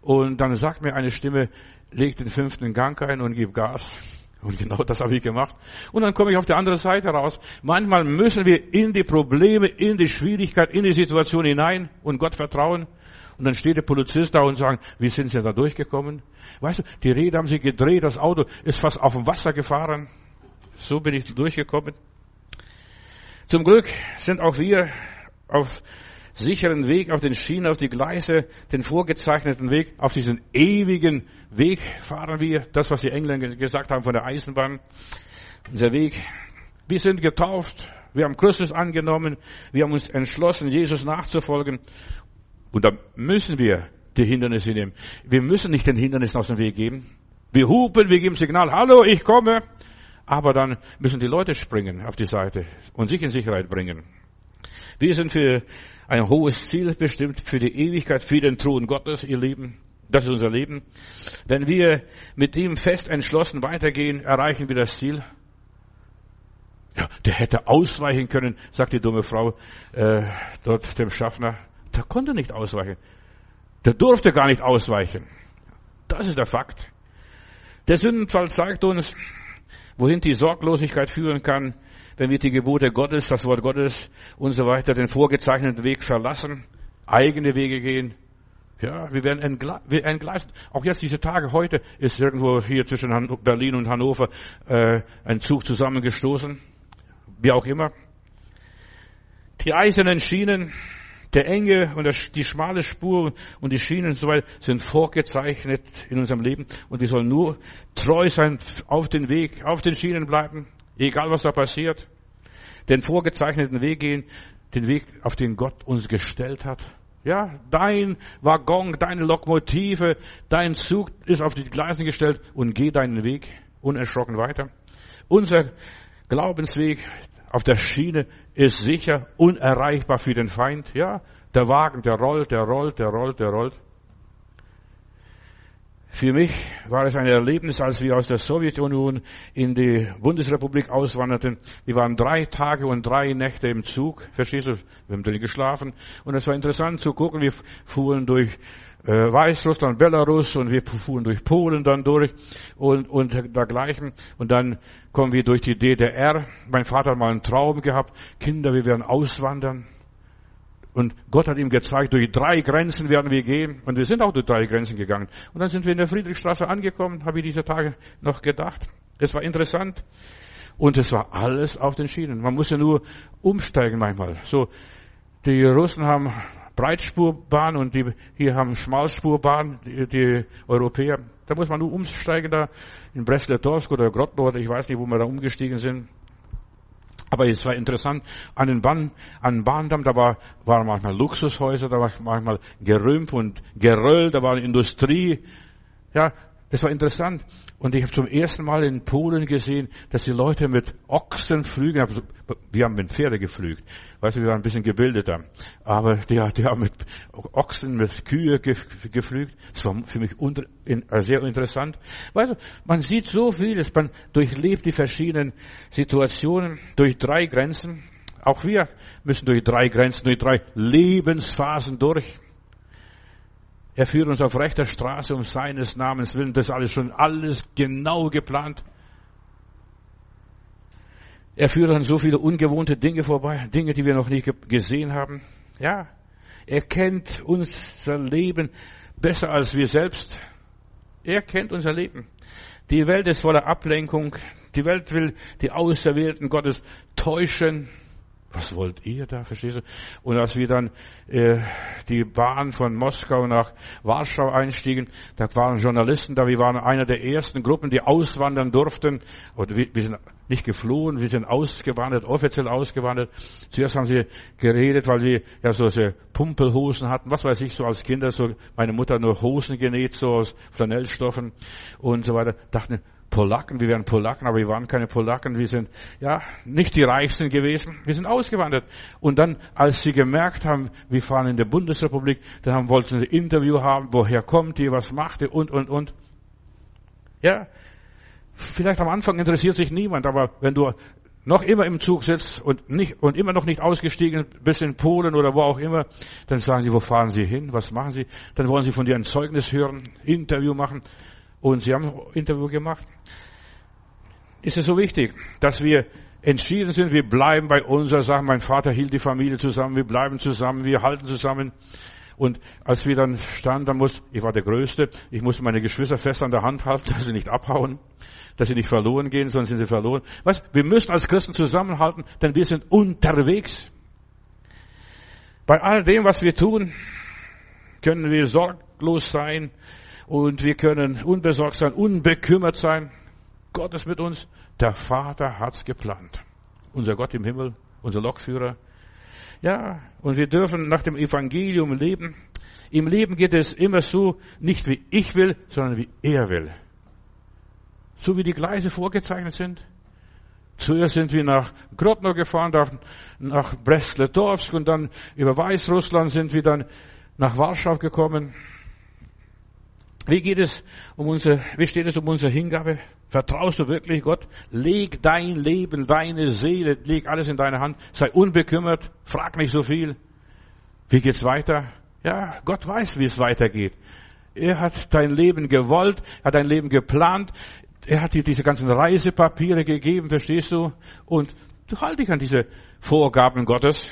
Und dann sagt mir eine Stimme, leg den fünften Gang ein und gib Gas. Und genau das habe ich gemacht. Und dann komme ich auf der anderen Seite raus. Manchmal müssen wir in die Probleme, in die Schwierigkeit, in die Situation hinein und Gott vertrauen. Und dann steht der Polizist da und sagt, wie sind Sie da durchgekommen? Weißt du, die Räder haben sich gedreht, das Auto ist fast auf dem Wasser gefahren. So bin ich durchgekommen. Zum Glück sind auch wir auf sicheren Weg, auf den Schienen, auf die Gleise, den vorgezeichneten Weg, auf diesen ewigen Weg fahren wir. Das, was die Engländer gesagt haben von der Eisenbahn. Unser Weg. Wir sind getauft. Wir haben Christus angenommen. Wir haben uns entschlossen, Jesus nachzufolgen. Und da müssen wir die Hindernisse nehmen. Wir müssen nicht den Hindernissen aus dem Weg geben. Wir hupen, wir geben Signal, hallo, ich komme. Aber dann müssen die Leute springen auf die Seite und sich in Sicherheit bringen. Wir sind für ein hohes Ziel bestimmt, für die Ewigkeit, für den Thron Gottes, ihr Lieben. Das ist unser Leben. Wenn wir mit ihm fest entschlossen weitergehen, erreichen wir das Ziel. Ja, der hätte ausweichen können, sagt die dumme Frau äh, dort dem Schaffner. Der konnte nicht ausweichen. Der durfte gar nicht ausweichen. Das ist der Fakt. Der Sündenfall zeigt uns, wohin die Sorglosigkeit führen kann, wenn wir die Gebote Gottes, das Wort Gottes und so weiter, den vorgezeichneten Weg verlassen, eigene Wege gehen. Ja, wir werden entgleist. Auch jetzt diese Tage, heute ist irgendwo hier zwischen Berlin und Hannover äh, ein Zug zusammengestoßen. Wie auch immer. Die eisernen Schienen, der enge und die schmale Spur und die Schienen und so weiter sind vorgezeichnet in unserem Leben und wir sollen nur treu sein auf den Weg, auf den Schienen bleiben, egal was da passiert, den vorgezeichneten Weg gehen, den Weg, auf den Gott uns gestellt hat. Ja, dein Waggon, deine Lokomotive, dein Zug ist auf die Gleise gestellt und geh deinen Weg unerschrocken weiter. Unser Glaubensweg, auf der Schiene ist sicher, unerreichbar für den Feind. Ja, der Wagen, der rollt, der rollt, der rollt, der rollt. Für mich war es ein Erlebnis, als wir aus der Sowjetunion in die Bundesrepublik auswanderten. Wir waren drei Tage und drei Nächte im Zug. Verstehst du? Wir haben drin geschlafen. Und es war interessant zu gucken. Wir fuhren durch äh, Weißrussland, Belarus und wir fuhren durch Polen dann durch und, und dergleichen. Und dann kommen wir durch die DDR. Mein Vater hat mal einen Traum gehabt. Kinder, wir werden auswandern. Und Gott hat ihm gezeigt, durch drei Grenzen werden wir gehen. Und wir sind auch durch drei Grenzen gegangen. Und dann sind wir in der Friedrichstraße angekommen, habe ich diese Tage noch gedacht. Es war interessant. Und es war alles auf den Schienen. Man musste nur umsteigen manchmal. So, die Russen haben Breitspurbahn und die hier haben Schmalspurbahn, die, die Europäer. Da muss man nur umsteigen da in Breslau-Dorsk oder Grotno oder ich weiß nicht, wo wir da umgestiegen sind. Aber es war interessant, an den Bahn, an Bahndamm, da war, waren manchmal Luxushäuser, da war manchmal Gerümpf und Geröll, da war Industrie. Ja, das war interessant. Und ich habe zum ersten Mal in Polen gesehen, dass die Leute mit Ochsen flügen. Wir haben mit Pferde geflügt. Weißt du, wir waren ein bisschen gebildeter. Aber die, die haben mit Ochsen, mit Kühe geflügt. Das war für mich äh, sehr interessant. Weißt du, man sieht so vieles. Man durchlebt die verschiedenen Situationen durch drei Grenzen. Auch wir müssen durch drei Grenzen, durch drei Lebensphasen durch. Er führt uns auf rechter Straße um seines Namens willen. Das ist alles schon alles genau geplant. Er führt an so viele ungewohnte Dinge vorbei, Dinge, die wir noch nicht gesehen haben. Ja, er kennt unser Leben besser als wir selbst. Er kennt unser Leben. Die Welt ist voller Ablenkung. Die Welt will die Auserwählten Gottes täuschen was wollt ihr da, verstehst du? Und als wir dann äh, die Bahn von Moskau nach Warschau einstiegen, da waren Journalisten da, wir waren einer der ersten Gruppen, die auswandern durften. Und wir, wir sind nicht geflohen, wir sind ausgewandert, offiziell ausgewandert. Zuerst haben sie geredet, weil wir ja so Pumpelhosen hatten, was weiß ich, so als Kinder, so meine Mutter nur Hosen genäht, so aus Flanellstoffen und so weiter. Dachten, Polacken, wir wären Polacken, aber wir waren keine Polacken, wir sind ja nicht die Reichsten gewesen, wir sind ausgewandert. Und dann, als sie gemerkt haben, wir fahren in der Bundesrepublik, dann haben, wollten sie ein Interview haben, woher kommt ihr, was macht ihr und, und, und. Ja, vielleicht am Anfang interessiert sich niemand, aber wenn du noch immer im Zug sitzt und nicht, und immer noch nicht ausgestiegen bist in Polen oder wo auch immer, dann sagen sie, wo fahren Sie hin? Was machen Sie? Dann wollen sie von dir ein Zeugnis hören, Interview machen. Und sie haben ein Interview gemacht. ist es so wichtig, dass wir entschieden sind, wir bleiben bei unserer Sache. Mein Vater hielt die Familie zusammen, wir bleiben zusammen, wir halten zusammen. Und als wir dann standen, dann muss, ich war der Größte, ich musste meine Geschwister fest an der Hand halten, dass sie nicht abhauen, dass sie nicht verloren gehen, sondern sind sie verloren. Was? Wir müssen als Christen zusammenhalten, denn wir sind unterwegs. Bei all dem, was wir tun, können wir sorglos sein und wir können unbesorgt sein, unbekümmert sein. Gott ist mit uns. Der Vater hat's geplant. Unser Gott im Himmel, unser Lokführer. Ja, und wir dürfen nach dem Evangelium leben. Im Leben geht es immer so, nicht wie ich will, sondern wie er will. So wie die Gleise vorgezeichnet sind. Zuerst sind wir nach Grodno gefahren, nach Brest-Litovsk und dann über Weißrussland sind wir dann nach Warschau gekommen. Wie geht es um unsere, wie steht es um unsere Hingabe? Vertraust du wirklich Gott? Leg dein Leben, deine Seele, leg alles in deine Hand. Sei unbekümmert, frag nicht so viel. Wie geht's weiter? Ja, Gott weiß, wie es weitergeht. Er hat dein Leben gewollt, hat dein Leben geplant. Er hat dir diese ganzen Reisepapiere gegeben, verstehst du? Und du halt dich an diese Vorgaben Gottes.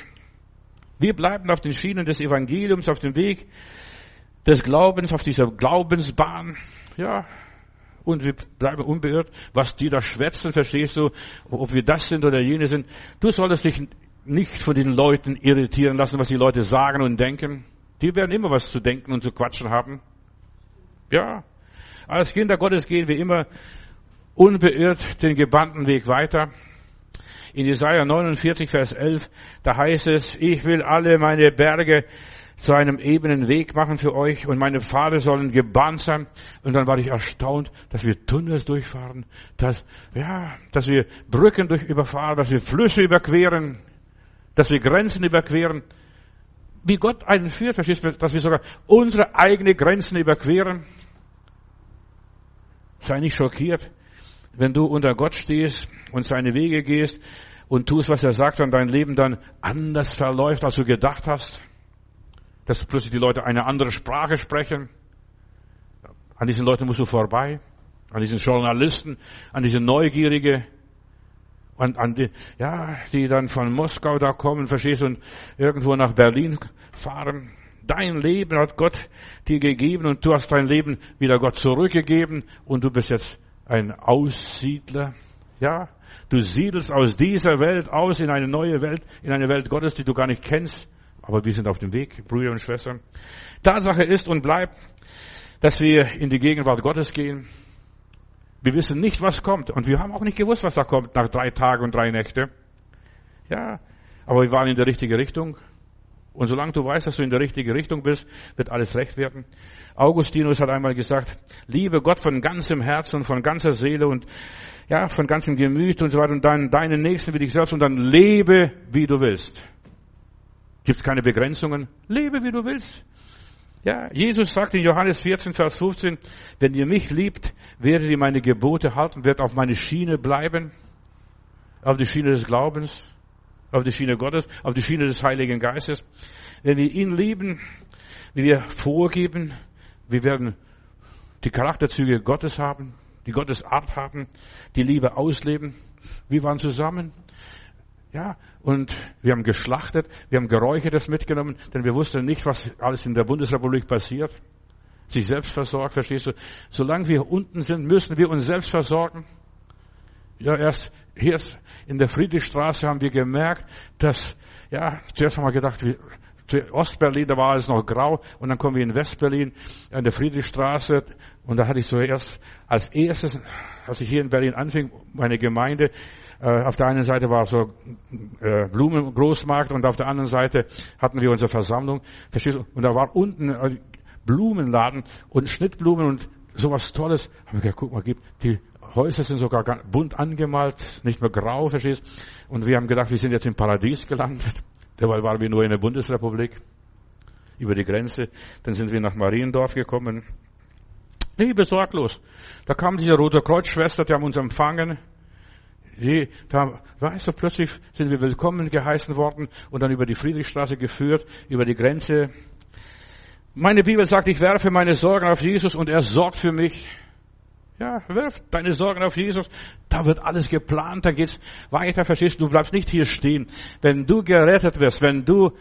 Wir bleiben auf den Schienen des Evangeliums, auf dem Weg des Glaubens, auf dieser Glaubensbahn, ja, und wir bleiben unbeirrt, was die da schwätzen, verstehst du, ob wir das sind oder jene sind. Du solltest dich nicht von den Leuten irritieren lassen, was die Leute sagen und denken. Die werden immer was zu denken und zu quatschen haben. Ja, als Kinder Gottes gehen wir immer unbeirrt den gebannten Weg weiter. In Jesaja 49, Vers 11, da heißt es, ich will alle meine Berge zu einem ebenen Weg machen für euch und meine Pfade sollen gebahnt sein. Und dann war ich erstaunt, dass wir Tunnels durchfahren, dass, ja, dass wir Brücken durch überfahren, dass wir Flüsse überqueren, dass wir Grenzen überqueren. Wie Gott einen führt, verstehst du, dass wir sogar unsere eigenen Grenzen überqueren. Sei nicht schockiert, wenn du unter Gott stehst und seine Wege gehst und tust, was er sagt, und dein Leben dann anders verläuft, als du gedacht hast dass plötzlich die Leute eine andere Sprache sprechen. An diesen Leuten musst du vorbei. An diesen Journalisten, an diese Neugierige, an, an die, ja, die dann von Moskau da kommen, verstehst du, und irgendwo nach Berlin fahren. Dein Leben hat Gott dir gegeben und du hast dein Leben wieder Gott zurückgegeben und du bist jetzt ein Aussiedler. Ja, du siedelst aus dieser Welt aus in eine neue Welt, in eine Welt Gottes, die du gar nicht kennst. Aber wir sind auf dem Weg, Brüder und Schwestern. Tatsache ist und bleibt, dass wir in die Gegenwart Gottes gehen. Wir wissen nicht, was kommt. Und wir haben auch nicht gewusst, was da kommt nach drei Tagen und drei Nächte. Ja, aber wir waren in der richtigen Richtung. Und solange du weißt, dass du in der richtigen Richtung bist, wird alles recht werden. Augustinus hat einmal gesagt, liebe Gott von ganzem Herzen und von ganzer Seele und ja, von ganzem Gemüt und so weiter und dann deinen Nächsten wie dich selbst und dann lebe, wie du willst. Gibt es keine Begrenzungen? Lebe, wie du willst. Ja, Jesus sagt in Johannes 14, Vers 15, wenn ihr mich liebt, werdet ihr meine Gebote halten, werdet auf meine Schiene bleiben, auf die Schiene des Glaubens, auf die Schiene Gottes, auf die Schiene des Heiligen Geistes. Wenn wir ihn lieben, wie wir vorgeben, wir werden die Charakterzüge Gottes haben, die Gottes Art haben, die Liebe ausleben. Wir waren zusammen. Ja, und wir haben geschlachtet, wir haben Geräuchertes mitgenommen, denn wir wussten nicht, was alles in der Bundesrepublik passiert. Sich selbst versorgt, verstehst du? Solange wir unten sind, müssen wir uns selbst versorgen. Ja, erst hier in der Friedrichstraße haben wir gemerkt, dass, ja, zuerst haben wir gedacht, wir, Ostberlin, da war alles noch grau, und dann kommen wir in Westberlin, an der Friedrichstraße, und da hatte ich so erst, als erstes, als ich hier in Berlin anfing, meine Gemeinde, äh, auf der einen Seite war so äh, Blumengroßmarkt und auf der anderen Seite hatten wir unsere Versammlung. Verstehst du? Und da war unten äh, Blumenladen und Schnittblumen und sowas Tolles. Haben wir gedacht, guck mal, die Häuser sind sogar bunt angemalt, nicht mehr grau, verstehst? Und wir haben gedacht, wir sind jetzt im Paradies gelandet. Dabei waren wir nur in der Bundesrepublik. Über die Grenze. Dann sind wir nach Mariendorf gekommen. Nee, besorglos. Da kam diese Rote Kreuzschwester, die haben uns empfangen. Nee, da, weißt du, plötzlich sind wir willkommen geheißen worden und dann über die Friedrichstraße geführt, über die Grenze. Meine Bibel sagt, ich werfe meine Sorgen auf Jesus und er sorgt für mich. Ja, wirf deine Sorgen auf Jesus. Da wird alles geplant, da geht's weiter, verstehst du? Du bleibst nicht hier stehen. Wenn du gerettet wirst, wenn du,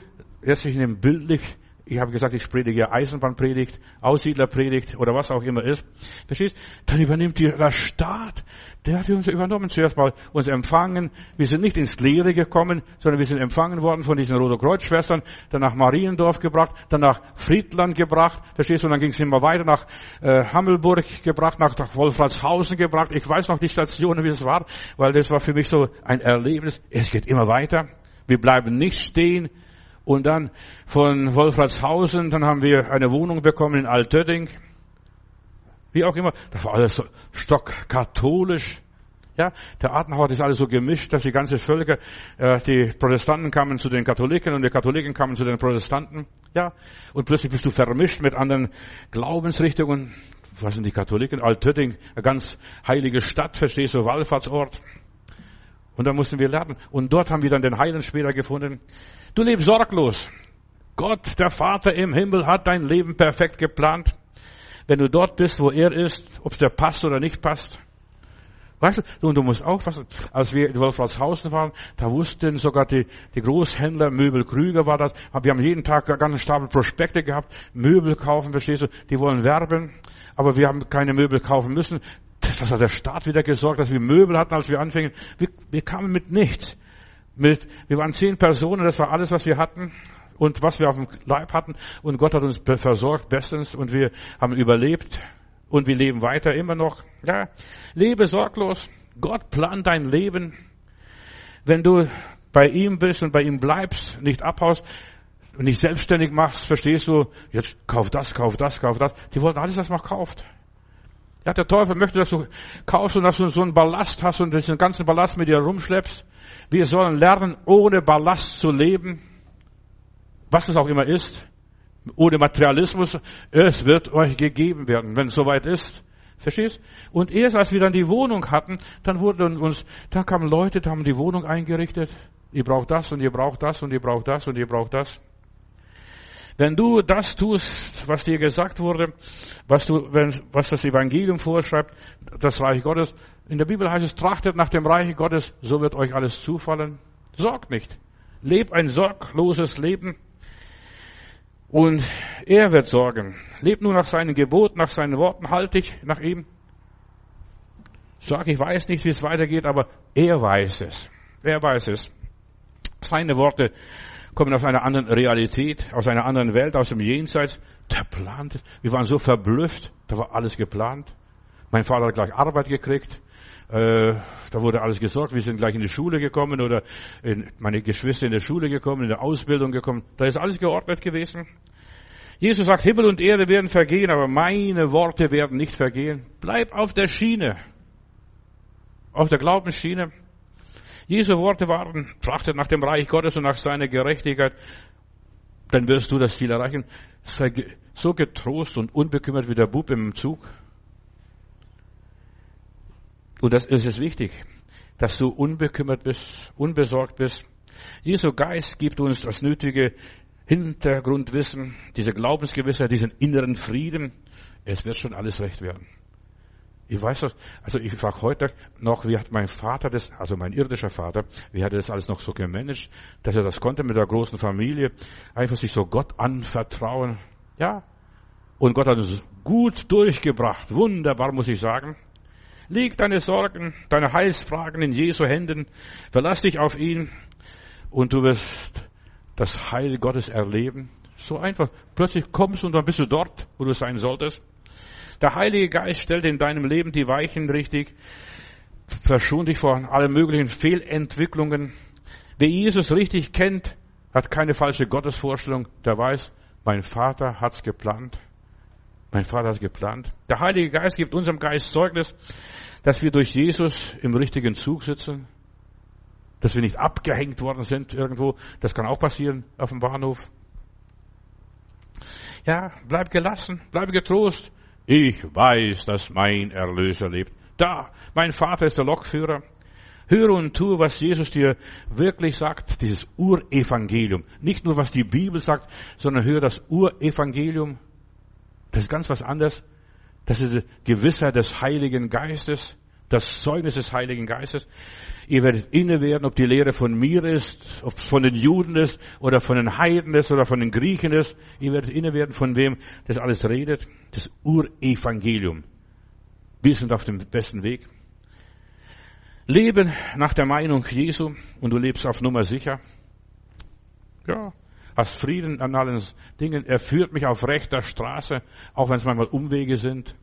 jetzt ich nehme bildlich, ich habe gesagt, ich predige Eisenbahnpredigt, Aussiedlerpredigt oder was auch immer ist. Verstehst? Dann übernimmt der Staat. Der hat uns übernommen. Zuerst mal uns empfangen. Wir sind nicht ins Leere gekommen, sondern wir sind empfangen worden von diesen Roter Kreuzschwestern, dann nach Mariendorf gebracht, dann nach Friedland gebracht. Verstehst? Und dann ging es immer weiter nach äh, Hammelburg gebracht, nach, nach Wolfratshausen gebracht. Ich weiß noch die Stationen, wie es war, weil das war für mich so ein Erlebnis. Es geht immer weiter. Wir bleiben nicht stehen. Und dann von Wolfratshausen, dann haben wir eine Wohnung bekommen in Altötting. Wie auch immer. Das war alles so stockkatholisch. Ja, der Adenauer ist alles so gemischt, dass die ganze Völker, äh, die Protestanten kamen zu den Katholiken und die Katholiken kamen zu den Protestanten. Ja, und plötzlich bist du vermischt mit anderen Glaubensrichtungen. Was sind die Katholiken? Altötting, eine ganz heilige Stadt, verstehst du, Wallfahrtsort. Und da mussten wir lernen. Und dort haben wir dann den Heilen später gefunden. Du lebst sorglos. Gott, der Vater im Himmel, hat dein Leben perfekt geplant. Wenn du dort bist, wo er ist, ob es dir passt oder nicht passt. Weißt du, und du musst aufpassen, als wir in Wolfratshausen waren, da wussten sogar die, die Großhändler, Möbel Krüger war das, wir haben jeden Tag einen ganzen Stapel Prospekte gehabt, Möbel kaufen, verstehst du, die wollen werben, aber wir haben keine Möbel kaufen müssen. Das hat der Staat wieder gesorgt, dass wir Möbel hatten, als wir anfingen. Wir, wir kamen mit nichts mit, wir waren zehn Personen, das war alles, was wir hatten und was wir auf dem Leib hatten. Und Gott hat uns versorgt bestens und wir haben überlebt und wir leben weiter immer noch. Ja, lebe sorglos. Gott plant dein Leben. Wenn du bei ihm bist und bei ihm bleibst, nicht abhaust und nicht selbstständig machst, verstehst du, jetzt kauf das, kauf das, kauf das. Die wollten alles, was man kauft. Ja, der Teufel möchte, dass du kaufst und dass du so einen Ballast hast und diesen ganzen Ballast mit dir rumschleppst. Wir sollen lernen, ohne Ballast zu leben. Was es auch immer ist. Ohne Materialismus. Es wird euch gegeben werden, wenn es soweit ist. Verstehst? Und erst als wir dann die Wohnung hatten, dann wurden uns, da kamen Leute, da haben die Wohnung eingerichtet. Ihr braucht das und ihr braucht das und ihr braucht das und ihr braucht das. Wenn du das tust, was dir gesagt wurde, was du, wenn, was das Evangelium vorschreibt, das Reich Gottes, in der Bibel heißt es, trachtet nach dem Reich Gottes, so wird euch alles zufallen. Sorgt nicht. Leb ein sorgloses Leben. Und er wird sorgen. Leb nur nach seinen Geboten, nach seinen Worten, halte dich nach ihm. Sag, ich weiß nicht, wie es weitergeht, aber er weiß es. Er weiß es. Seine Worte kommen aus einer anderen Realität, aus einer anderen Welt, aus dem Jenseits. Der plant es. Wir waren so verblüfft, da war alles geplant. Mein Vater hat gleich Arbeit gekriegt. Äh, da wurde alles gesorgt. Wir sind gleich in die Schule gekommen oder in, meine Geschwister in der Schule gekommen, in der Ausbildung gekommen. Da ist alles geordnet gewesen. Jesus sagt, Himmel und Erde werden vergehen, aber meine Worte werden nicht vergehen. Bleib auf der Schiene. Auf der Glaubensschiene. Jesu Worte waren, trachtet nach dem Reich Gottes und nach seiner Gerechtigkeit, dann wirst du das Ziel erreichen. Sei so getrost und unbekümmert wie der Bub im Zug. Und das ist es wichtig, dass du unbekümmert bist, unbesorgt bist. Jesu Geist gibt uns das nötige Hintergrundwissen, diese Glaubensgewissheit, diesen inneren Frieden. Es wird schon alles recht werden. Ich weiß das, also ich frage heute noch, wie hat mein Vater das, also mein irdischer Vater, wie hat er das alles noch so gemanagt, dass er das konnte mit der großen Familie, einfach sich so Gott anvertrauen. Ja. Und Gott hat uns gut durchgebracht. Wunderbar, muss ich sagen. Leg deine Sorgen, deine Heilsfragen in Jesu Händen. Verlass dich auf ihn und du wirst das Heil Gottes erleben. So einfach. Plötzlich kommst du und dann bist du dort, wo du sein solltest. Der Heilige Geist stellt in deinem Leben die Weichen richtig, verschont dich vor allen möglichen Fehlentwicklungen. Wer Jesus richtig kennt, hat keine falsche Gottesvorstellung, der weiß, mein Vater hat's geplant. Mein Vater hat's geplant. Der Heilige Geist gibt unserem Geist Zeugnis, dass wir durch Jesus im richtigen Zug sitzen, dass wir nicht abgehängt worden sind irgendwo. Das kann auch passieren auf dem Bahnhof. Ja, bleib gelassen, bleib getrost. Ich weiß, dass mein Erlöser lebt. Da, mein Vater ist der Lokführer. Höre und tue, was Jesus dir wirklich sagt, dieses Urevangelium. Nicht nur, was die Bibel sagt, sondern höre das Urevangelium. Das ist ganz was anderes. Das ist die Gewissheit des Heiligen Geistes, das Zeugnis des Heiligen Geistes. Ihr werdet inne werden, ob die Lehre von mir ist, ob es von den Juden ist oder von den Heiden ist oder von den Griechen ist. Ihr werdet inne werden, von wem das alles redet. Das Urevangelium. Wir sind auf dem besten Weg. Leben nach der Meinung Jesu und du lebst auf Nummer sicher. Ja, hast Frieden an allen Dingen. Er führt mich auf rechter Straße, auch wenn es manchmal Umwege sind.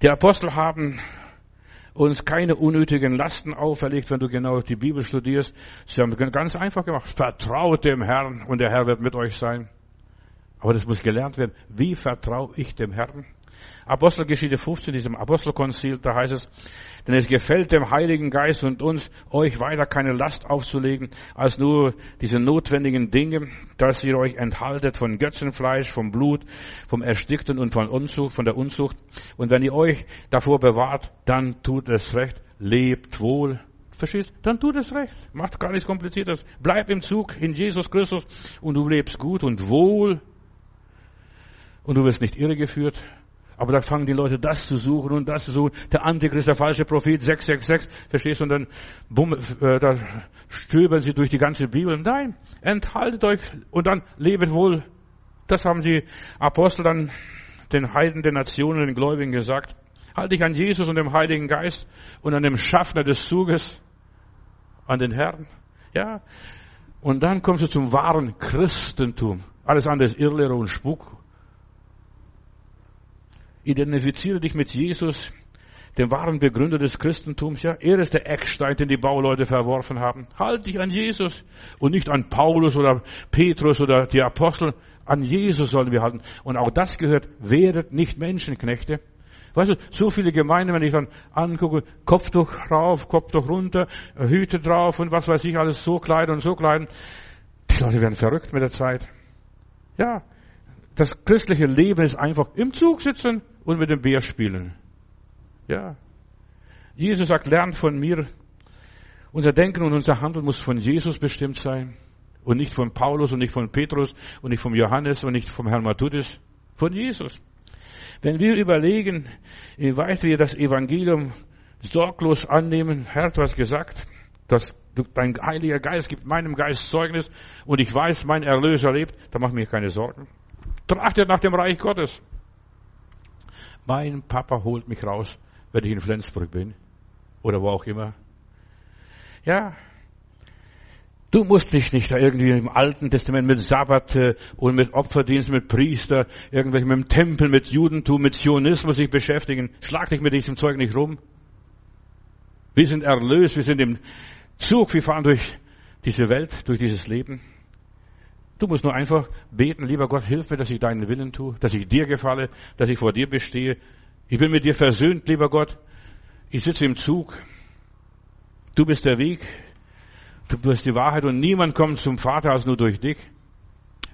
Die Apostel haben uns keine unnötigen Lasten auferlegt, wenn du genau die Bibel studierst. Sie haben ganz einfach gemacht. Vertraut dem Herrn und der Herr wird mit euch sein. Aber das muss gelernt werden. Wie vertraue ich dem Herrn? Apostelgeschichte 15, diesem Apostelkonzil, da heißt es, denn es gefällt dem Heiligen Geist und uns, euch weiter keine Last aufzulegen, als nur diese notwendigen Dinge, dass ihr euch enthaltet von Götzenfleisch, vom Blut, vom Erstickten und von Unzucht, von der Unzucht. Und wenn ihr euch davor bewahrt, dann tut es recht, lebt wohl, Verstehst? Dann tut es recht. Macht gar nichts Kompliziertes. Bleib im Zug in Jesus Christus und du lebst gut und wohl. Und du wirst nicht irregeführt. Aber da fangen die Leute das zu suchen und das zu suchen. Der Antichrist, der falsche Prophet, 666, verstehst du? Und dann bumm, äh, da stöbern sie durch die ganze Bibel. Nein, enthaltet euch und dann lebet wohl. Das haben die Apostel dann den Heiden, den Nationen, den Gläubigen gesagt. Halt dich an Jesus und dem Heiligen Geist und an dem Schaffner des Zuges, an den Herrn. Ja. Und dann kommst du zum wahren Christentum. Alles andere ist Irrlehre und Spuk Identifiziere dich mit Jesus, dem wahren Begründer des Christentums. Ja, er ist der Eckstein, den die Bauleute verworfen haben. Halt dich an Jesus und nicht an Paulus oder Petrus oder die Apostel. An Jesus sollen wir halten. Und auch das gehört, werdet nicht Menschenknechte. Weißt du, so viele Gemeinden, wenn ich dann angucke, Kopftuch rauf, Kopftuch runter, Hüte drauf und was weiß ich, alles so kleiden und so kleiden. Die Leute werden verrückt mit der Zeit. Ja, das christliche Leben ist einfach im Zug sitzen und mit dem Bär spielen. Ja. Jesus sagt, lernt von mir. Unser Denken und unser Handeln muss von Jesus bestimmt sein. Und nicht von Paulus und nicht von Petrus und nicht von Johannes und nicht vom Herrn Matthäus. Von Jesus. Wenn wir überlegen, inwieweit wir das Evangelium sorglos annehmen, Herr hat was gesagt, dass dein Heiliger Geist gibt meinem Geist Zeugnis und ich weiß, mein Erlöser lebt, dann mach mir keine Sorgen. Trachtet nach dem Reich Gottes. Mein Papa holt mich raus, wenn ich in Flensburg bin. Oder wo auch immer. Ja. Du musst dich nicht da irgendwie im Alten Testament mit Sabbat äh, und mit Opferdienst, mit Priester, irgendwelche mit dem Tempel, mit Judentum, mit Zionismus sich beschäftigen. Schlag dich mit diesem Zeug nicht rum. Wir sind erlöst, wir sind im Zug, wir fahren durch diese Welt, durch dieses Leben. Du musst nur einfach beten, lieber Gott, hilf mir, dass ich deinen Willen tue, dass ich dir gefalle, dass ich vor dir bestehe. Ich bin mit dir versöhnt, lieber Gott. Ich sitze im Zug. Du bist der Weg. Du bist die Wahrheit und niemand kommt zum Vater als nur durch dich.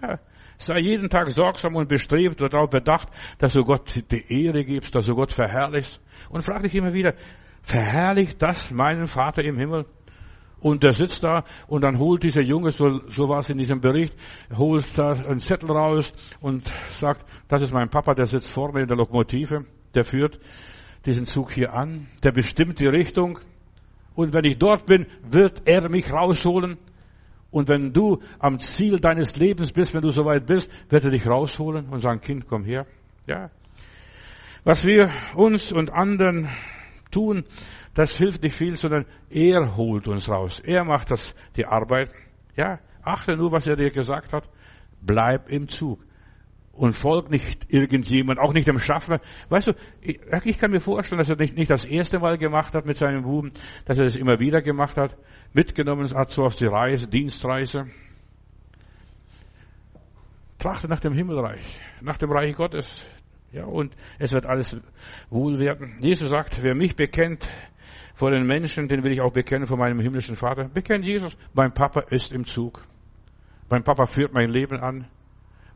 Ja, sei jeden Tag sorgsam und bestrebt und darauf bedacht, dass du Gott die Ehre gibst, dass du Gott verherrlichst. Und frag dich immer wieder, verherrlicht das meinen Vater im Himmel? Und der sitzt da und dann holt dieser Junge, so, so war es in diesem Bericht, holt da einen Zettel raus und sagt, das ist mein Papa, der sitzt vorne in der Lokomotive, der führt diesen Zug hier an, der bestimmt die Richtung. Und wenn ich dort bin, wird er mich rausholen. Und wenn du am Ziel deines Lebens bist, wenn du soweit bist, wird er dich rausholen und sagen, Kind, komm her. Ja. Was wir uns und anderen tun, das hilft nicht viel, sondern er holt uns raus. Er macht das, die Arbeit. Ja, achte nur, was er dir gesagt hat. Bleib im Zug. Und folg nicht irgendjemand, auch nicht dem Schaffner. Weißt du, ich, ich kann mir vorstellen, dass er nicht, nicht das erste Mal gemacht hat mit seinem Buben, dass er das immer wieder gemacht hat, mitgenommen hat so auf die Reise, Dienstreise. Trachte nach dem Himmelreich, nach dem Reich Gottes. Ja, und es wird alles wohl werden. Jesus sagt, wer mich bekennt, vor den Menschen, den will ich auch bekennen vor meinem himmlischen Vater. Bekennt Jesus, mein Papa ist im Zug. Mein Papa führt mein Leben an.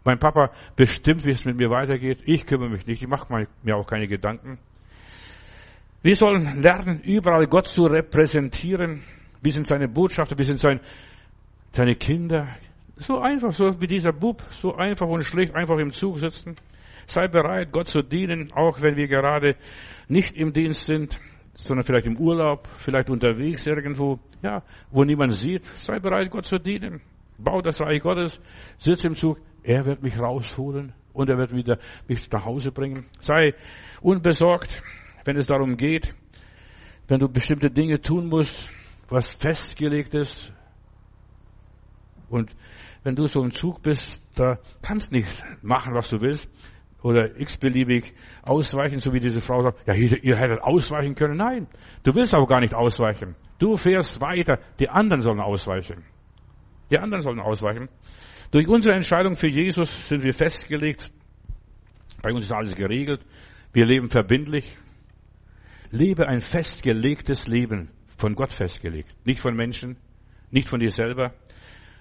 Mein Papa bestimmt, wie es mit mir weitergeht. Ich kümmere mich nicht. Ich mache mir auch keine Gedanken. Wir sollen lernen, überall Gott zu repräsentieren. Wir sind seine Botschafter, wir sind sein, seine Kinder. So einfach, so wie dieser Bub, so einfach und schlicht einfach im Zug sitzen. Sei bereit, Gott zu dienen, auch wenn wir gerade nicht im Dienst sind, sondern vielleicht im Urlaub, vielleicht unterwegs irgendwo, ja, wo niemand sieht. Sei bereit, Gott zu dienen. Bau das Reich Gottes, sitz im Zug, er wird mich rausholen und er wird wieder mich nach Hause bringen. Sei unbesorgt, wenn es darum geht, wenn du bestimmte Dinge tun musst, was festgelegt ist. Und wenn du so im Zug bist, da kannst nicht machen, was du willst oder x-beliebig ausweichen, so wie diese Frau sagt, ja, ihr, ihr hättet ausweichen können. Nein, du willst auch gar nicht ausweichen. Du fährst weiter, die anderen sollen ausweichen. Die anderen sollen ausweichen. Durch unsere Entscheidung für Jesus sind wir festgelegt. Bei uns ist alles geregelt. Wir leben verbindlich. Lebe ein festgelegtes Leben, von Gott festgelegt. Nicht von Menschen, nicht von dir selber.